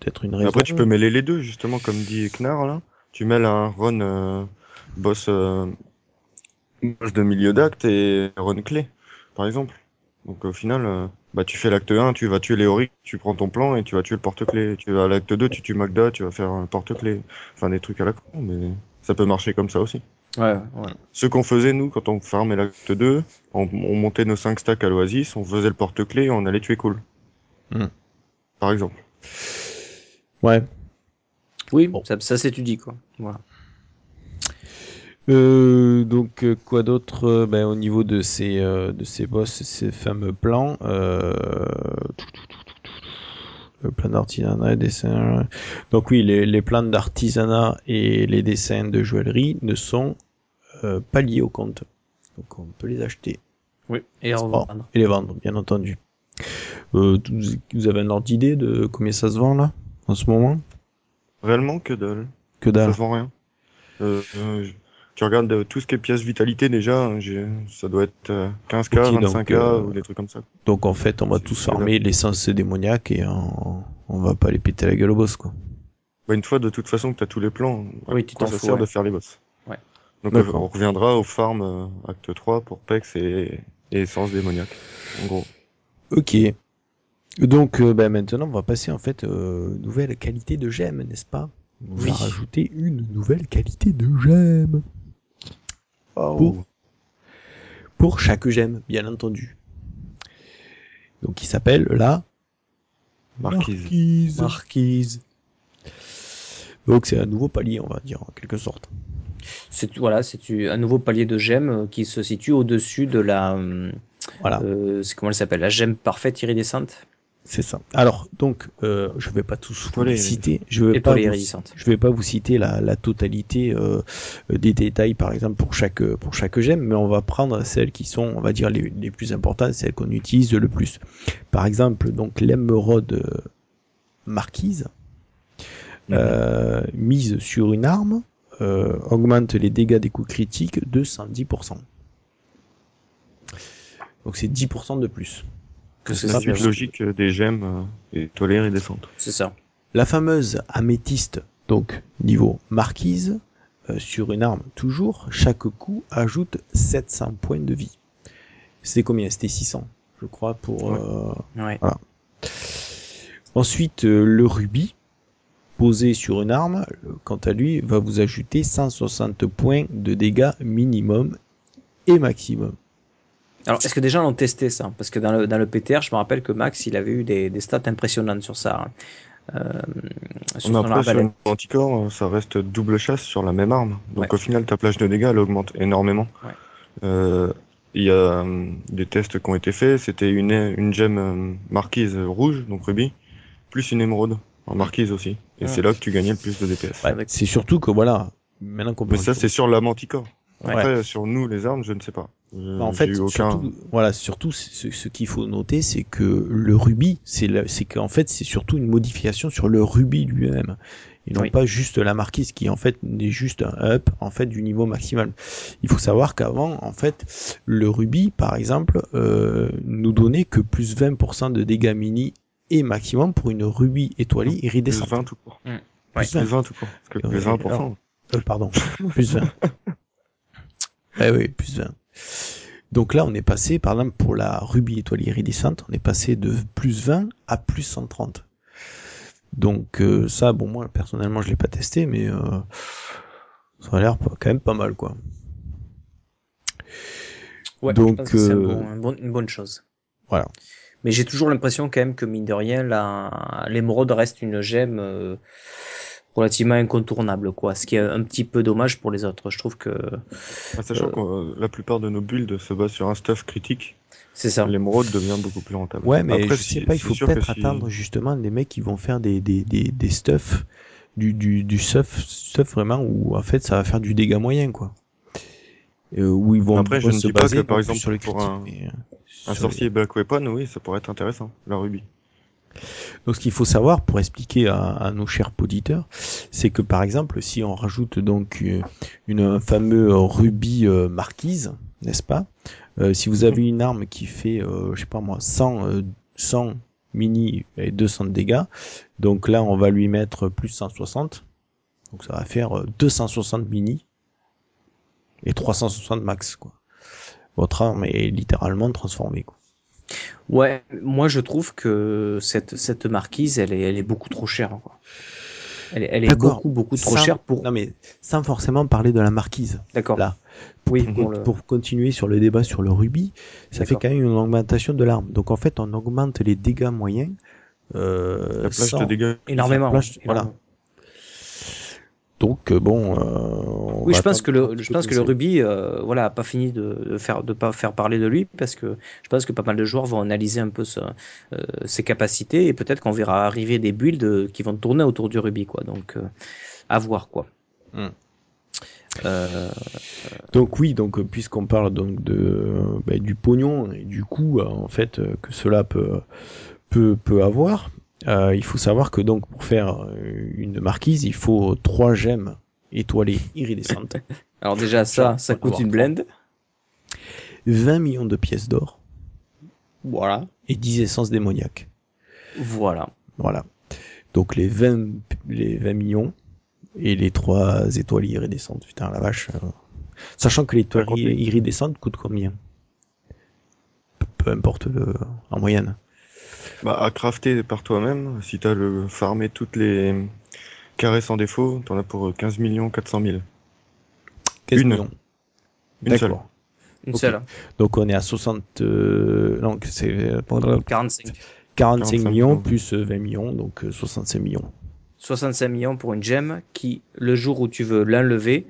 Peut-être une raison. Après, tu peux mêler les deux, justement, comme dit Knar, là. Tu mêles un run euh, boss, euh, boss de milieu d'acte et run clé, par exemple. Donc au final, euh, bah, tu fais l'acte 1, tu vas tuer Léoric, tu prends ton plan et tu vas tuer le porte-clé. Tu vas à l'acte 2, tu tues Magda, tu vas faire un porte-clé. Enfin, des trucs à la con, mais ça peut marcher comme ça aussi. Ouais, ouais. Ce qu'on faisait, nous, quand on farmait l'acte 2, on, on montait nos 5 stacks à l'Oasis, on faisait le porte-clé et on allait tuer cool. Hmm. Par exemple. Ouais. Oui, Bon. ça, ça s'étudie quoi. Voilà. Euh, donc euh, quoi d'autre euh, ben, au niveau de ces euh, de ces boss, ces fameux plans, euh... le plan d'artisanat et dessin. Donc oui, les, les plans d'artisanat et les dessins de joaillerie ne sont euh, pas liés au compte. Donc on peut les acheter Oui. Et on va vendre. et les vendre, bien entendu. Euh, vous avez un ordre d'idée de combien ça se vend là en ce moment? Réellement, que dalle. Que Ça dalle. se vend rien. Euh, euh, je- tu regardes euh, tout ce qui est pièces vitalité déjà, hein, ça doit être euh, 15K, Ok, donc, 25K euh, ou des trucs comme ça. Donc en fait, on va tous farmer l'essence démoniaque et on, on va pas les péter la gueule au boss quoi. Bah, une fois de toute façon que tu as tous les plans, Oui, quoi ça fous, sert ouais. de faire les boss Ouais. Donc euh, on reviendra au farm euh, acte 3 pour Pex et, et essence démoniaque. En gros. Ok. Donc euh, bah, maintenant, on va passer en fait euh, nouvelle qualité de gemme, n'est-ce pas? On va Oui. rajouter une nouvelle qualité de gemme pour, pour chaque gemme, bien entendu. Donc, il s'appelle la Marquise. Marquise. Marquise. Donc, c'est un nouveau palier, on va dire, en quelque sorte. C'est voilà, c'est un nouveau palier de gemme euh, qui se situe au-dessus de la. euh, Voilà. euh, c'est comment elle s'appelle? La gemme parfaite iridescente? C'est ça. Alors, donc, euh, je vais pas tous vous les citer. Je vais pas vous, je vais pas vous citer la, la totalité euh, des détails, par exemple, pour chaque pour chaque gemme, mais on va prendre celles qui sont, on va dire, les, les plus importantes, celles qu'on utilise le plus. Par exemple, donc l'émeraude euh, marquise, euh, mise sur une arme, euh, augmente les dégâts des coups critiques de 110%. Donc c'est 10% de plus. Que C'est la suite logique des gemmes euh, étoilées iridescentes. C'est ça. La fameuse améthyste, donc niveau marquise, euh, sur une arme toujours, chaque coup ajoute 700 points de vie. C'était combien? C'était 600, je crois, pour... Ouais. euh, Ouais. Ensuite, euh, le rubis, posé sur une arme, quant à lui, va vous ajouter 160 points de dégâts minimum et maximum. Alors, est-ce que déjà on a testé ça? Parce que dans le, dans le PTR, je me rappelle que Max, il avait eu des, des stats impressionnantes sur ça. hein. Euh, sur son après, sur une anticorps, ça reste double chasse sur la même arme. Donc Ouais. au final, ta plage de dégâts, elle augmente énormément. Ouais. Euh, Il y a euh, des tests qui ont été faits. C'était une, une gemme euh, marquise rouge, donc rubis, plus une émeraude en marquise aussi. Et Ouais. c'est là que tu gagnais le plus de DPS. Avec- C'est surtout que voilà, maintenant qu'on Mais ça, c'est sur la manticore. Ouais. Après, sur nous, les armes, je ne sais pas. Bah, en j'ai fait, surtout, voilà, surtout ce, ce qu'il faut noter, c'est que le rubis, c'est qu'en fait, c'est surtout une modification sur le rubis lui-même, et non Oui. pas juste la marquise qui en fait n'est juste un up en fait du niveau maximal. Il faut savoir qu'avant, en fait, le rubis, par exemple, euh, nous donnait que plus 20% de dégâts mini et maximum pour une rubis étoilée Plus iridescente. 20 tout court. Ouais. Plus Plus 20. 20 tout court. Parce que plus 20%. alors- Euh, pardon, plus 20. Eh oui, plus 20. Donc là, on est passé, par exemple, pour la rubis étoilée iridescente, on est passé de plus 20 à plus 130. Donc euh, ça, bon, moi, personnellement, je l'ai pas testé, mais euh, ça a l'air quand même pas mal, quoi. Ouais, Donc, c'est euh, bon- un bon- une bonne chose. Voilà. Mais j'ai toujours l'impression quand même que mine de rien, l'émeraude reste une gemme relativement incontournable, quoi. Ce qui est un petit peu dommage pour les autres. Je trouve que Ah, Sachant Euh. que euh, la plupart de nos builds se basent sur un stuff critique, c'est ça. l'émeraude devient beaucoup plus rentable. Ouais, mais Après, je si- sais pas, il faut peut-être si- attendre justement des mecs qui vont faire des, des, des, des stuff, du, du, du stuff, stuff vraiment où en fait ça va faire du dégât moyen, quoi. Euh, où ils vont, Après, je ne se dis pas baser que, par exemple, sur le pour un- mais, euh, Un sur les- sorcier Black Weapon, oui, ça pourrait être intéressant, la rubis. Donc ce qu'il faut savoir pour expliquer à, nos chers auditeurs, c'est que par exemple si on rajoute donc euh, une, un fameux rubis euh, marquise, n'est-ce pas Euh, Si vous avez une arme qui fait, euh, je sais pas moi, 100, euh, 100 mini et 200 de dégâts, donc là on va lui mettre plus 160, donc ça va faire euh, 260 mini et 360 max. Votre arme est littéralement transformée. Ouais, moi je trouve que cette, cette marquise, elle est, elle est beaucoup trop chère. Quoi. Elle est, elle est D'accord. beaucoup, beaucoup trop Sans- chère pour. Non mais sans forcément parler de la marquise. D'accord. Là. Oui, pour, le- pour continuer sur le débat sur le rubis, ça fait quand même une augmentation de l'arme. Donc en fait, on augmente les dégâts moyens. Euh, La plage sans- de dégâts. Énormément. plage- voilà. Donc euh, bon. euh, Oui, je pense que le, je pense que le comme rubis, euh, voilà, a pas fini de, de faire, de pas faire parler de lui parce que je pense que pas mal de joueurs vont analyser un peu ce- euh, ses capacités et peut-être qu'on verra arriver des builds qui vont tourner autour du rubis, quoi. Donc, euh, à voir, quoi. Hmm. Euh, Donc oui, donc puisqu'on parle donc de bah, du pognon et du coût en fait que cela peut peut peut avoir, euh, il faut savoir que donc pour faire euh, une marquise, il faut trois gemmes étoilées iridescentes, alors déjà ça, ça coûte une blende. 20 millions de pièces d'or Voilà, et 10 essences démoniaques. voilà. Voilà. Donc les 20, les 20 millions et les trois étoiles iridescentes. Putain, la vache. euh. Sachant que l'étoile T'as compté iridescente coûte combien? Peu- Peu importe le, en moyenne. Bah, à crafter par toi-même, si t'as le farmé toutes les carrés sans défaut, t'en as pour euh, 15 millions 400 000. 15 Une. millions. Une seule. Une seule. hein. Donc on est à 60... euh, non, c'est... euh, 45. 45 45 millions plus euh, 20 millions, donc euh, 65 millions. 65 millions pour une gemme qui, le jour où tu veux l'enlever,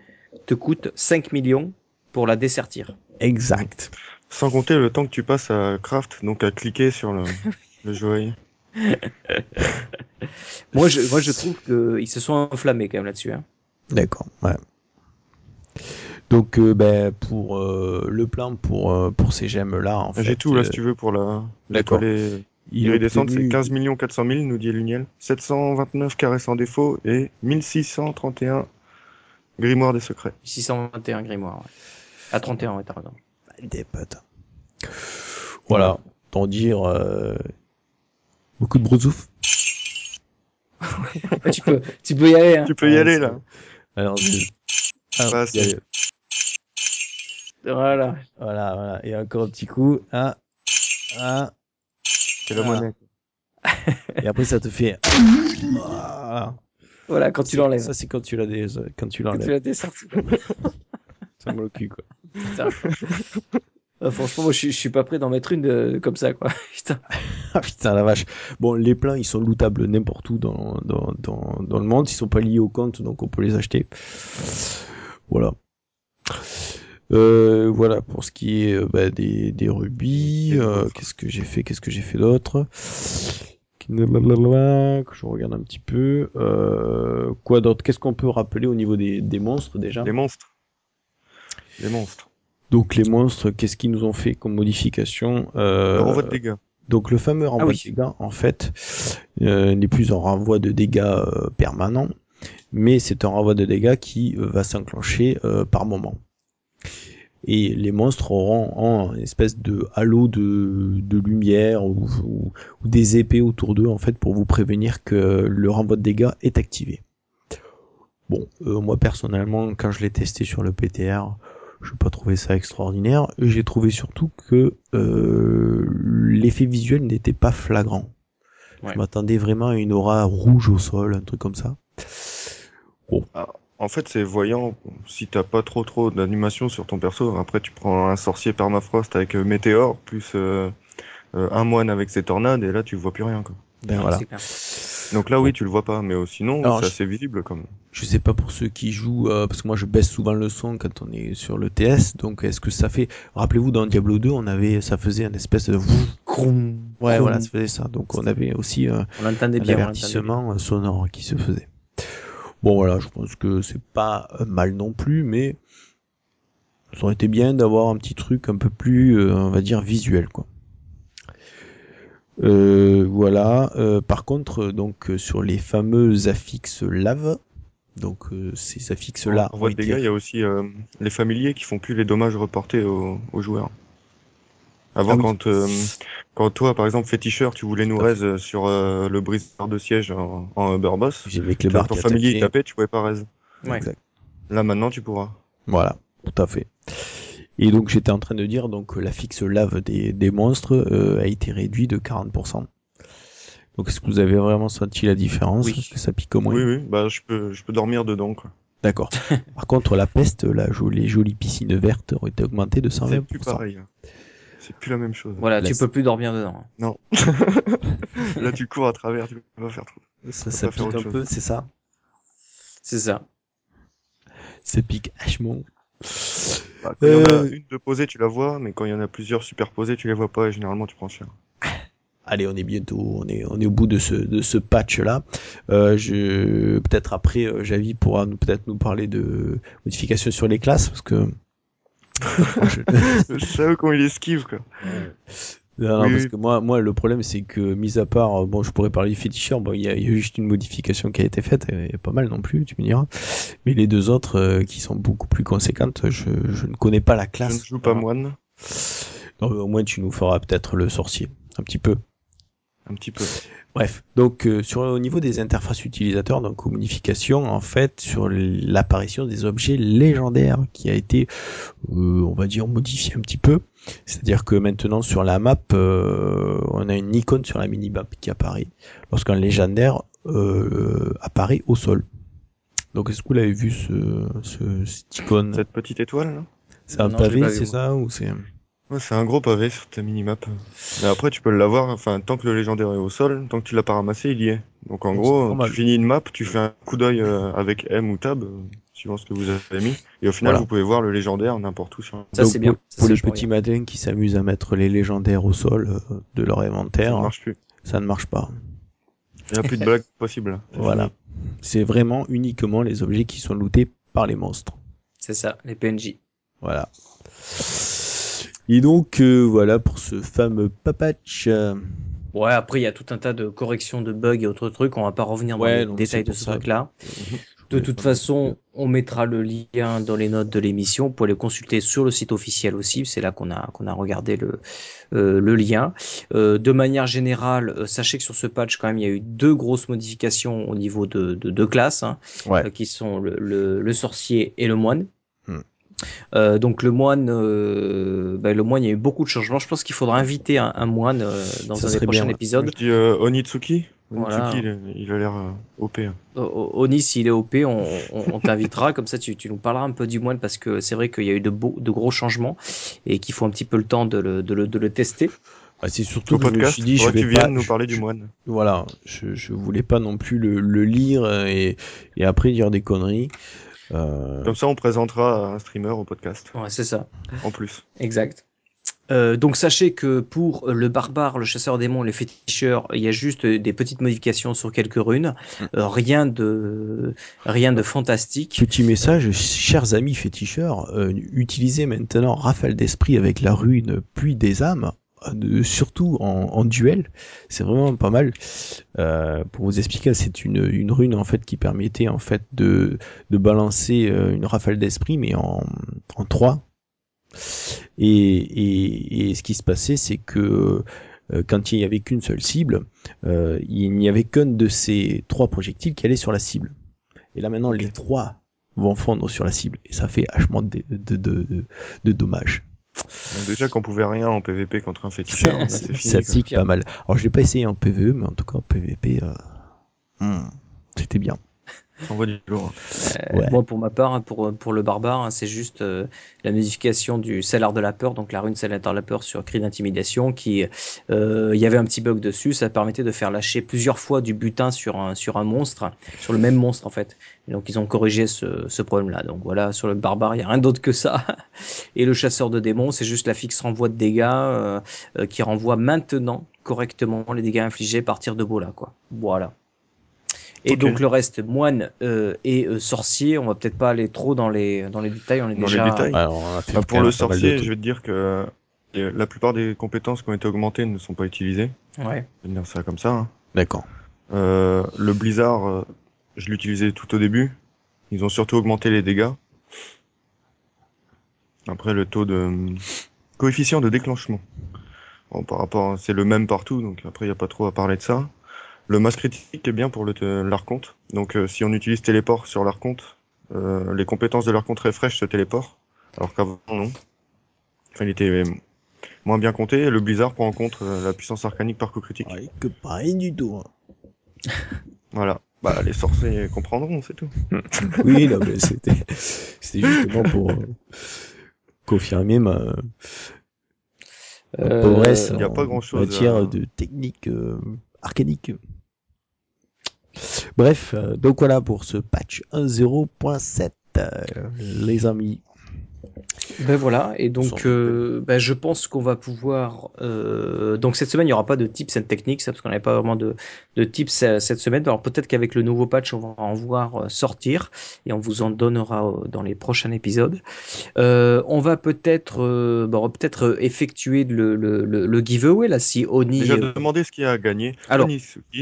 te coûte 5 millions pour la dessertir. Exact. Sans compter le temps que tu passes à craft, donc à cliquer sur le, le joaillier. Moi, je, moi, je trouve qu'ils se sont enflammés quand même là-dessus. Hein. D'accord, ouais. Donc euh, ben, pour euh, le plan pour euh, pour ces gemmes là en fait J'ai tout là euh, si tu veux pour la d'accord. l'étoile il est iridescente, c'est obtenu- 15 millions 400 000, nous dit Luniel. 729 carrés sans défaut et 1631 grimoires des secrets. 621 grimoires. Ouais. À 31, ouais, t'as raison. des potes. Voilà, tant dire euh, beaucoup de brousouf. tu, peux, tu peux y aller. Hein. Tu peux y aller là. Alors, alors, Bah, y aller. Voilà. voilà, voilà, et encore un petit coup, un, un, C'est la monnaie. et après ça te fait. Voilà, quand tu l'enlèves. Ça c'est quand tu l'as des, quand tu Quand tu l'enlèves. l'as. Ça me le cul quoi. Ah, franchement, moi, je, suis- je suis pas prêt d'en mettre une de- comme ça, quoi. Putain. Ah putain la vache. Bon, les plans ils sont lootables n'importe où dans, dans, dans, dans le monde, ils sont pas liés au compte donc on peut les acheter. Voilà. Euh, voilà pour ce qui est euh, bah, des, des rubis. Des euh. Qu'est-ce que j'ai fait Qu'est-ce que j'ai fait d'autre? Que je regarde un petit peu. Euh, quoi d'autre? Qu'est-ce qu'on peut rappeler au niveau des, des monstres déjà? Les monstres. Les monstres. Donc les monstres, qu'est-ce qu'ils nous ont fait comme modification euh, Le renvoi de dégâts. donc le fameux renvoi oui. de dégâts, en fait, euh, n'est plus un renvoi de dégâts euh, permanent, mais c'est un renvoi de dégâts qui euh, va s'enclencher euh, par moment. Et les monstres auront, auront une espèce de halo de, de lumière ou, ou- ou des épées autour d'eux en fait pour vous prévenir que le renvoi de dégâts est activé. Bon, euh, moi personnellement, quand je l'ai testé sur le PTR, je n'ai pas trouvé ça extraordinaire. J'ai trouvé surtout que euh, l'effet visuel n'était pas flagrant. Ouais. Je m'attendais vraiment à une aura rouge au sol, un truc comme ça. En fait, c'est voyant. Si t'as pas trop trop d'animation sur ton perso, après tu prends un sorcier permafrost avec euh, météore plus euh, euh, un moine avec ses tornades et là tu vois plus rien. Quoi. Ben voilà. Donc là, oui, tu le vois pas, mais sinon, c'est assez visible comme. Je sais pas pour ceux qui jouent, euh, parce que moi je baisse souvent le son quand on est sur le TS, donc est-ce que ça fait... Rappelez-vous, dans Diablo 2, on avait, ça faisait un espèce de... Ouais, voilà, ça faisait ça. Donc on avait aussi euh, On un bien. avertissement euh, sonore qui se faisait. Bon voilà, je pense que c'est pas mal non plus, mais ça aurait été bien d'avoir un petit truc un peu plus, euh, on va dire, visuel, quoi. Euh, voilà. Euh, par contre, euh, donc euh, sur les fameux affixes lave, donc euh, ces affixes là En voie de dégâts, il y a aussi euh, les familiers qui font plus les dommages reportés aux, aux joueurs. Avant, Ah oui. quand, euh, quand toi, par exemple, féticheur, tu voulais nous à raise sur euh, le briseur de siège en, en Uber Boss, j'ai les ton familier tapait, tu pouvais pas raise. Ouais. Exact. Là, maintenant, tu pourras. Voilà, tout à fait. Et donc j'étais en train de dire donc que la fixe lave des, des monstres euh, a été réduit de 40%. Donc est-ce que vous avez vraiment senti la différence? Oui. Que ça pique au moins? Oui, oui, bah, je peux, je peux dormir dedans, quoi. D'accord. Par contre la peste, la jolie, les jolies piscines vertes ont été augmentées de C'est 120%. plus pareil. hein. C'est plus la même chose. Voilà, tu peux plus dormir dedans. Non. Là, tu cours à travers, tu peux pas faire trop. Ça, ça pique un chose. peu, c'est ça? C'est ça. Ça pique hachement. Bah, quand il y en a Euh. une de posée, tu la vois, mais quand il y en a plusieurs superposées, tu les vois pas et généralement, tu prends cher. Allez, on est bientôt, on est, on est au bout de ce, de ce patch là. Euh, je, peut-être après, euh, Javi pourra nous, peut-être nous parler de modifications sur les classes parce que. Je- je savais comment il esquive, quoi. Non, Oui, parce que moi, moi, le problème, c'est que, mis à part, euh, bon, je pourrais parler du féticheur, bon, il y, a il y a juste une modification qui a été faite, et pas mal non plus, tu me diras. Mais les deux autres, euh, qui sont beaucoup plus conséquentes, je, je ne connais pas la Je classe. ne joue pas moine. Non, mais au moins, tu nous feras peut-être le sorcier, un petit peu. Un petit peu. Bref, donc euh, sur au niveau des interfaces utilisateurs, donc communication, en fait, sur l'apparition des objets légendaires qui a été, euh, on va dire, modifié un petit peu. C'est-à-dire que maintenant sur la map, euh, on a une icône sur la mini-map qui apparaît lorsqu'un légendaire euh, apparaît au sol. Donc est-ce que vous l'avez vu ce, ce cette icône? Cette petite étoile, là? C'est un Non, pavé, c'est ça ou c'est Ouais, c'est un gros pavé sur ta minimap. Mais après, tu peux l'avoir, enfin, tant que le légendaire est au sol, tant que tu l'as pas ramassé, il y est. Donc en gros, tu finis une map, tu fais un coup d'œil euh, avec M ou Tab, euh, suivant ce que vous avez mis, et au final, Voilà. vous pouvez voir le légendaire n'importe où sur. Ça, c'est bien. Pour, Ça, les petits madins qui s'amusent à mettre les légendaires au sol euh, de leur Ça inventaire, ne marche plus. ça ne marche pas. Il n'y a plus de blague possible. Voilà. C'est vraiment uniquement les objets qui sont lootés par les monstres. C'est ça, les PNJ. Voilà. Et donc euh, voilà pour ce fameux papatch. Ouais, après, il y a tout un tas de corrections de bugs et autres trucs. On va pas revenir dans Ouais, les détails de pour ce ça. truc-là. je De toute façon, on mettra le lien dans les notes de l'émission. Vous pouvez le consulter sur le site officiel aussi. C'est là qu'on a qu'on a regardé le euh, le lien. Euh, de manière générale, sachez que sur ce patch, quand même, il y a eu deux grosses modifications au niveau de de deux classes, hein, Ouais. euh, qui sont le, le, le sorcier et le moine. Euh, donc le moine, euh, ben, le moine, il y a eu beaucoup de changements. Je pense qu'il faudra inviter un, un moine euh, dans Ça un des prochains bien, épisodes. Je dis euh, Onitsuki? Voilà. Onitsuki, il, a l'air euh, OP. hein. Oni, s'il est OP, on, on, on t'invitera, comme ça tu, tu nous parleras un peu du moine, parce que c'est vrai qu'il y a eu de, beaux, de gros changements et qu'il faut un petit peu le temps de le, de le, de le tester. bah, c'est surtout Au que je me podcast, suis dit je vais tu pas. nous parler je- du moine. Voilà, je, je voulais pas non plus le, le lire et, et après dire des conneries. Euh, Comme ça, on présentera un streamer au podcast, Ouais, c'est ça, en plus. exact. Euh, donc sachez que pour le barbare, le chasseur démon, les féticheurs, il y a juste des petites modifications sur quelques runes, Euh, rien de rien de fantastique. Petit message, chers amis féticheurs, euh, utilisez maintenant Rafale d'esprit avec la rune Pluie des âmes, surtout en, en duel, c'est vraiment pas mal. Euh, pour vous expliquer, c'est une, une rune en fait qui permettait en fait de, de balancer euh, une rafale d'esprit mais en, en 3. Et, et, et ce qui se passait, c'est que euh, quand il n'y avait qu'une seule cible, euh, il n'y avait qu'un de ces trois projectiles qui allait sur la cible. Et là maintenant, les trois vont fondre sur la cible. Et ça fait vachement de, de, de, de, de dommages. Donc déjà qu'on pouvait rien en PVP contre un féticheur, là, c'est fini. ça pique pas mal. Alors je l'ai pas essayé en PVE, mais en tout cas en PVP, euh, hmm, c'était bien. Envoie du lourd. Euh, Ouais. Moi, pour ma part, hein, pour, pour le barbare, hein, c'est juste euh, la modification du Salar de la peur, donc la rune Salar de la peur sur cri d'intimidation, qui, euh, il y avait un petit bug dessus, ça permettait de faire lâcher plusieurs fois du butin sur un, sur un monstre, sur le même monstre en fait. Et donc ils ont corrigé ce, ce problème-là. Donc voilà, sur le barbare, il y a rien d'autre que ça. Et le chasseur de démons, c'est juste la fixe renvoi de dégâts euh, euh, qui renvoie maintenant correctement les dégâts infligés à partir de Bola, quoi. Voilà. Et donc le reste, moine euh, et euh, sorcier, on va peut-être pas aller trop dans les dans les détails, on est Dans les déjà détails. Alors, on a fait Bah, pour le sorcier, je vais te dire que euh, la plupart des compétences qui ont été augmentées ne sont pas utilisées. Ouais. Je vais dire ça comme ça. hein. D'accord. Euh, le blizzard, euh, je l'utilisais tout au début. Ils ont surtout augmenté les dégâts. Après, le taux de coefficient de déclenchement. Bon, par rapport, c'est le même partout, donc après, il n'y a pas trop à parler de ça. Le masse critique est bien pour le te- l'archonte. Donc, euh, si on utilise téléport sur l'archonte, euh, les compétences de l'archonte refresh se téléport, alors qu'avant, non. Enfin, il était euh, moins bien compté. Le blizzard prend en compte euh, la puissance arcanique par coup critique. Ouais, que pas rien du tout. hein. Voilà. Bah, les sorciers comprendront, c'est tout. Oui, non, mais c'était, c'était justement pour euh, confirmer ma, Euh, paresse y a en pas grand-chose matière à- de technique arcanique. Bref, euh, donc voilà pour ce patch 1.0.7, euh, les amis. Ben voilà, et donc euh, ben je pense qu'on va pouvoir. euh, donc cette semaine, il n'y aura pas de tips and techniques, ça, parce qu'on n'avait pas vraiment de, de tips euh, cette semaine. Alors peut-être qu'avec le nouveau patch, on va en voir euh, sortir et on vous en donnera euh, dans les prochains épisodes. Euh, on va peut-être, euh, ben, on va peut-être effectuer le, le, le, le giveaway là, si Oni. Déjà, demandez ce qu'il y a à gagner. Alors-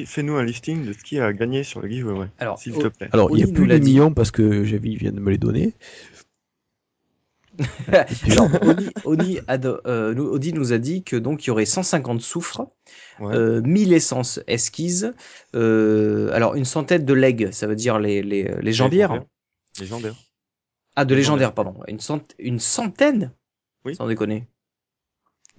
fais-nous un listing de ce qu'il y a à gagner sur le giveaway. Alors, s'il te plaît. Alors, il n'y a plus l'a de dit. millions parce que Javi vient de me les donner. Genre, Oni, Oni, ado- euh, nous- Audi nous a dit que donc il y aurait 150 soufres, Ouais. euh, 1000 essences esquises, euh, alors une centaine de legs, ça veut dire les, les, les jambières. Légendaire. Ah, de légendaires, Légendaire. pardon. Une, cent- une centaine? Oui. Sans déconner.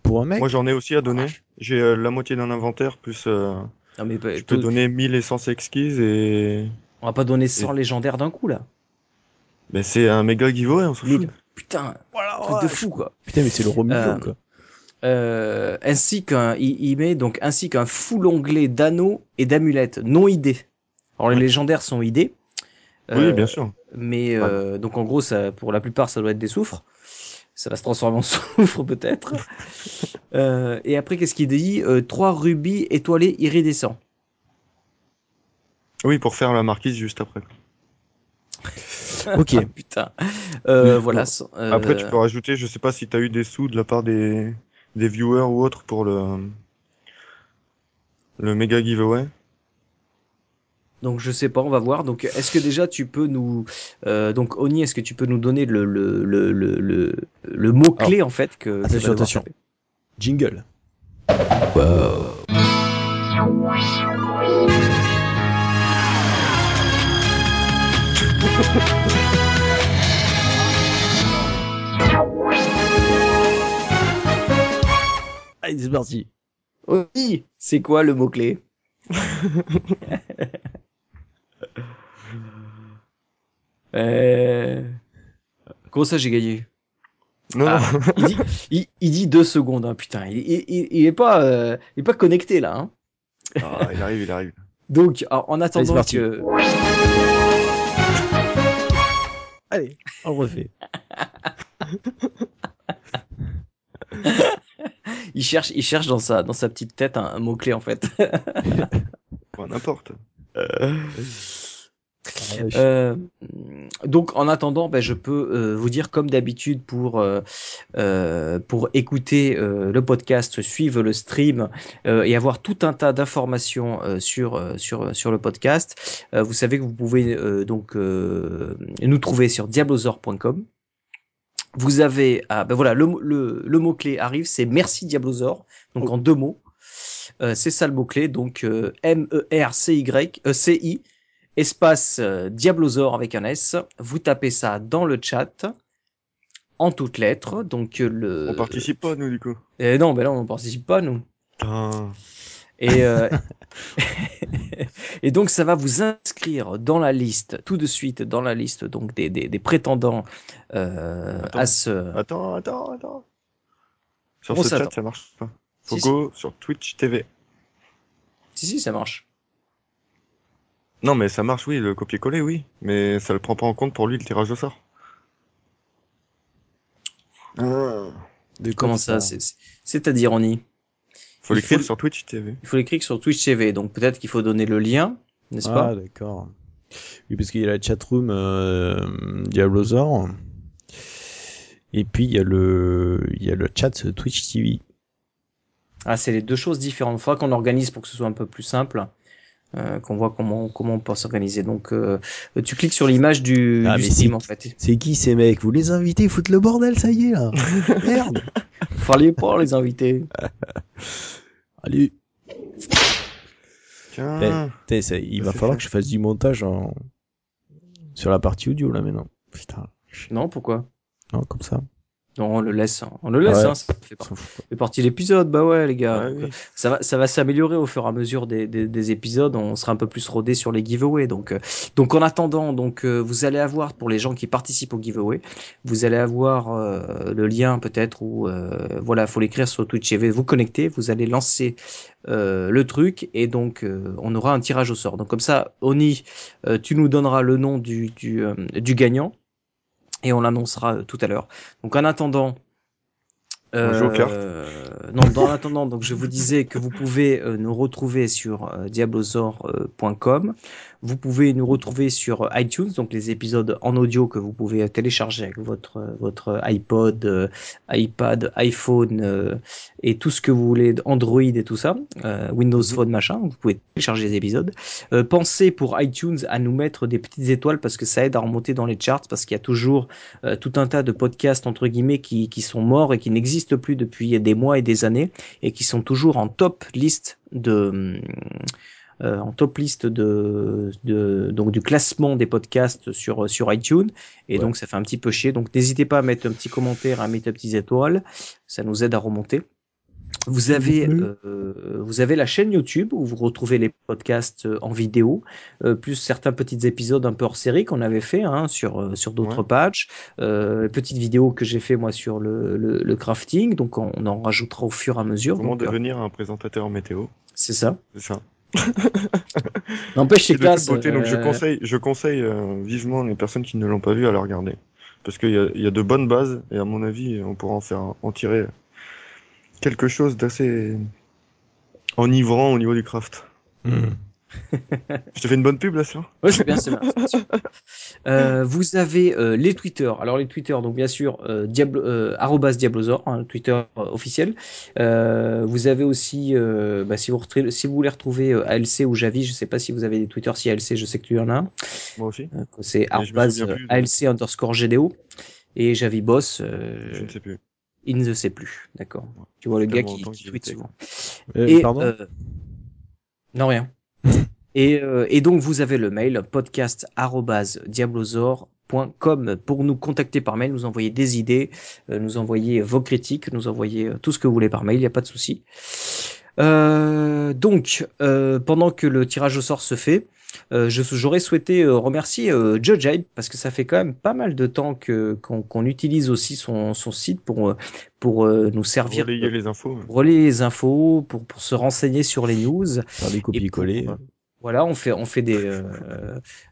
Pour un mec, Moi, j'en ai aussi à donner. J'ai euh, la moitié d'un inventaire, plus euh, Non, mais bah, je peux tout- donner 1000 essences exquises et. on va pas donner 100 légendaires d'un coup, là. Ben, c'est un méga giveaway, on s'en fout. 1000. Putain, truc de fou, quoi. putain, mais c'est le Romulon, Euh, quoi. Euh, ainsi qu'un, il, il met donc ainsi qu'un full onglet d'anneaux et d'amulettes non idées. Alors les légendaires sont idées. Oui, Euh, bien sûr. Mais euh, donc en gros, ça, pour la plupart, ça doit être des soufres. Ça va se transformer en soufre peut-être. Euh, et après, qu'est-ce qu'il dit? Euh, Trois rubis étoilés iridescents. Oui, pour faire la marquise juste après. Ok. Ah, putain. Euh, voilà. Euh, Après, tu peux rajouter, je sais pas si t'as eu des sous de la part des, des viewers ou autres pour le, le méga giveaway. Donc je sais pas, on va voir. Donc est-ce que déjà tu peux nous, euh, donc Oni, est-ce que tu peux nous donner le le le le le, le mot clé en fait que attention, attention. Jingle. Allez, c'est parti. Oni, c'est quoi le mot clé euh... Comment ça j'ai gagné? Non, Ah, non. il, dit, il, il dit deux secondes, hein, putain. Il, il, est pas, euh, il est pas connecté là. Hein. Ah, il arrive, il arrive. Donc, alors, en attendant parti. que, Allez, on refait. il cherche, il cherche dans sa, dans sa petite tête un, un mot clé en fait. Bon, n'importe. Euh, donc en attendant, ben, je peux euh, vous dire comme d'habitude pour euh, euh, pour écouter euh, le podcast, suivre le stream euh, et avoir tout un tas d'informations euh, sur euh, sur sur le podcast. Euh, vous savez que vous pouvez euh, donc euh, nous trouver sur diablozor.com. Vous avez ah, ben voilà le, mot- le, le mot clé arrive, c'est merci Diablozor, donc en deux mots. Euh, c'est ça le mot clé, donc euh, M E R C Y E C I espace euh, Diablozor avec un S. Vous tapez ça dans le chat en toutes lettres. Donc euh, le. On participe pas, nous, du coup. Euh, non, ben là on participe pas nous. Et euh, et donc ça va vous inscrire dans la liste tout de suite dans la liste donc des des, des prétendants euh, Attends. à ce. Attends, attends, attends. Sur Bon, ce ça chat, attend. ça marche pas. Faut Si, go sur Twitch TV. Si si ça marche. Non, mais ça marche, oui, le copier-coller, oui. Mais ça le prend pas en compte pour lui, le tirage au sort. De quoi Comment ça C'est-à-dire on y. Faut Il l'écrire faut- sur Twitch TV. Il faut l'écrire sur Twitch TV. Donc peut-être qu'il faut donner le lien, n'est-ce Ah, pas d'accord. Oui, parce qu'il y a la chatroom euh, Diablozor. Et puis il y a le, il y a le chat Twitch TV. Ah, c'est les deux choses différentes. Il faudra qu'on organise pour que ce soit un peu plus simple, euh, qu'on voit comment comment on peut s'organiser. Donc, euh, tu cliques sur l'image du, Ah, du mais Steam c'est- en fait. C'est qui ces mecs? Vous les invitez, ils foutent le bordel, ça y est là. Merde. Fallait pas les inviter. Allez. Tiens. Ça- il Ça, va falloir fait. que je fasse du montage en... sur la partie audio là maintenant. Putain. Non, pourquoi? Non, comme ça. Non, on le laisse. On le laisse. Ouais. Hein, ça fait, partie de l'épisode. Bah ouais, les gars. Ouais, Donc, oui. Ça va, ça va s'améliorer au fur et à mesure des, des, des épisodes. On sera un peu plus rodé sur les giveaways. Donc, euh, donc en attendant, donc euh, vous allez avoir pour les gens qui participent au giveaway, vous allez avoir euh, le lien peut-être ou voilà, faut l'écrire sur Twitch TV. Vous connectez, vous allez lancer le truc et donc on aura un tirage au sort. Donc comme ça, Oni, tu nous donneras le nom du du, du gagnant et on l'annoncera euh, tout à l'heure. Donc en attendant. Cartes. euh, non, dans l'attendant, donc je vous disais que vous pouvez euh, nous retrouver sur euh, diablozor.com. Vous pouvez nous retrouver sur iTunes, donc les épisodes en audio que vous pouvez télécharger avec votre votre iPod, euh, iPad, iPhone euh, et tout ce que vous voulez, Android et tout ça, euh, Windows Phone machin. Vous pouvez télécharger les épisodes. Euh, pensez pour iTunes à nous mettre des petites étoiles parce que ça aide à remonter dans les charts parce qu'il y a toujours euh, tout un tas de podcasts entre guillemets qui, qui sont morts et qui n'existent plus depuis des mois et des années et qui sont toujours en top liste de euh, en top liste de, de donc du classement des podcasts sur sur iTunes et Ouais. donc ça fait un petit peu chier donc n'hésitez pas à mettre un petit commentaire à mettre des petites étoiles ça nous aide à remonter vous avez, plaît. euh, vous avez la chaîne YouTube où vous retrouvez les podcasts euh, en vidéo, euh, plus certains petits épisodes un peu hors série qu'on avait fait hein, sur sur d'autres Ouais. patchs, euh, petites vidéos que j'ai fait moi sur le, le, le crafting, donc on, en rajoutera au fur et à mesure. Comment donc, devenir un présentateur météo c'est ça. C'est ça. N'empêche C'est de classe. beauté, donc je euh, conseille, je conseille euh, vivement les personnes qui ne l'ont pas vu à la regarder. Parce qu'il y a, il y a de bonnes bases, et à mon avis, on pourra en faire, en tirer quelque chose d'assez enivrant au niveau du craft. Je te fais une bonne pub là, ça Ouais, c'est bien, c'est bien. Euh, vous avez euh, les Twitter. Alors les Twitter, donc bien sûr, euh, Diablo, euh, hein, le Twitter euh, officiel. Euh, vous avez aussi, euh, bah, si vous retrou- si vous voulez retrouver euh, ALC ou Javi, je sais pas si vous avez des Twitter, si ALC, je sais que tu en as un. Moi aussi Euh, C'est ALC underscore GDO. Et Javi Boss, euh, Je ne sais plus. il ne sait plus. D'accord. Tu vois le gars qui, qui tweet souvent. Euh, Et, pardon? euh, Non, rien. Et, euh, et donc, vous avez le mail podcast.diablozor.com pour nous contacter par mail, nous envoyer des idées, euh, nous envoyer vos critiques, nous envoyer euh, tout ce que vous voulez par mail, il n'y a pas de souci. Euh, donc, pendant que le tirage au sort se fait, j'aurais souhaité remercier Judge Hype parce que ça fait quand même pas mal de temps que qu'on utilise aussi son, son site pour pour nous servir Relayer les infos. relayer les infos, pour, pour se renseigner sur les news. Faire des pour, euh, Voilà, on fait, on fait des. Euh,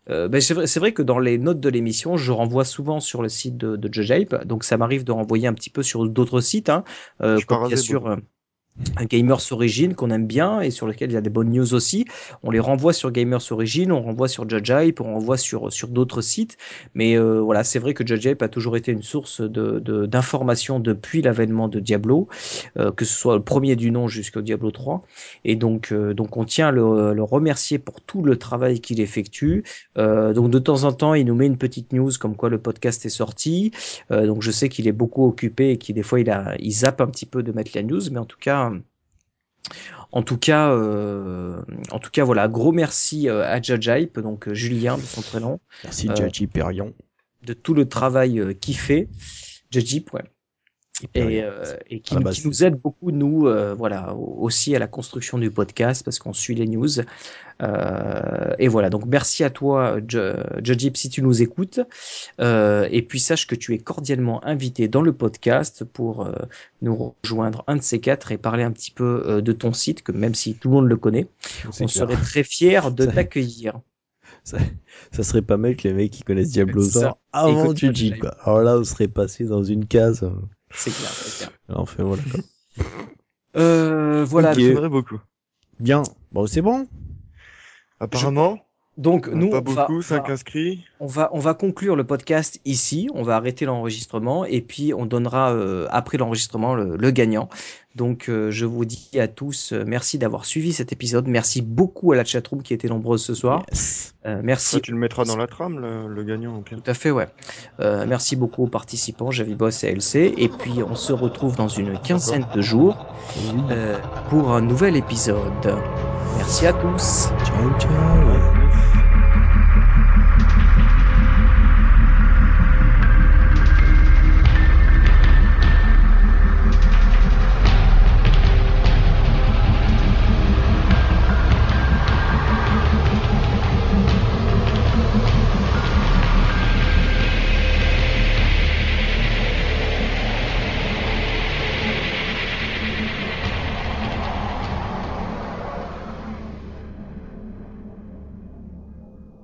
euh, ben c'est vrai, c'est vrai que dans les notes de l'émission, je renvoie souvent sur le site de, de Judge donc ça m'arrive de renvoyer un petit peu sur d'autres sites, hein, euh, comme bien sûr. Euh, Gamers Origin qu'on aime bien et sur lequel il y a des bonnes news aussi. On les renvoie sur Gamers Origin, on renvoie sur Judge Hype, on renvoie sur sur d'autres sites. Mais euh, voilà, c'est vrai que Judge a toujours été une source de de- d'informations depuis l'avènement de Diablo, euh, que ce soit le premier du nom jusqu'au Diablo 3. Et donc euh, donc on tient le, le remercier pour tout le travail qu'il effectue. Donc de temps en temps, il nous met une petite news comme quoi le podcast est sorti. Donc je sais qu'il est beaucoup occupé et qu'il des fois il a il zappe un petit peu de mettre la news, mais en tout cas en tout cas, euh, en tout cas, voilà, gros merci euh, à Judge Hype, donc euh, Julien de son prénom, Merci, euh, Judge Hyperion. de tout le travail qu'il fait, Judge Hype, ouais, et, euh, et qui, nous- base, qui nous aide beaucoup nous, euh, voilà, au- aussi à la construction du podcast parce qu'on suit les news. Euh, et voilà, donc merci à toi, Hype, si tu nous écoutes. Et puis sache que tu es cordialement invité dans le podcast pour nous rejoindre un de ces quatre et parler un petit peu de ton site, que même si tout le monde le connaît, on clair. serait très fiers de t'accueillir. Ça, ça serait pas mal que les mecs qui connaissent Diablosaur ça. avant Hype. Alors là, on serait passé dans une case. C'est clair, c'est clair. Enfin, voilà. quoi. Euh, voilà. Beaucoup. Bien. Bon, c'est bon? Apparemment, Donc nous, pas on va, beaucoup, on 5 va- inscrits. on va on va conclure le podcast ici. On va arrêter l'enregistrement et puis on donnera euh, après l'enregistrement le, le gagnant. Donc euh, je vous dis à tous euh, merci d'avoir suivi cet épisode. Merci beaucoup à la chatroom qui était nombreuse ce soir. Yes. Euh, Ça, merci. tu le mettras dans la trame, le, le gagnant. Tout à fait, ouais. Euh, merci beaucoup aux participants, Javi Boss et LC. Et puis on se retrouve dans une quinzaine de jours euh, pour un nouvel épisode. Merci à tous. Ciao, ciao.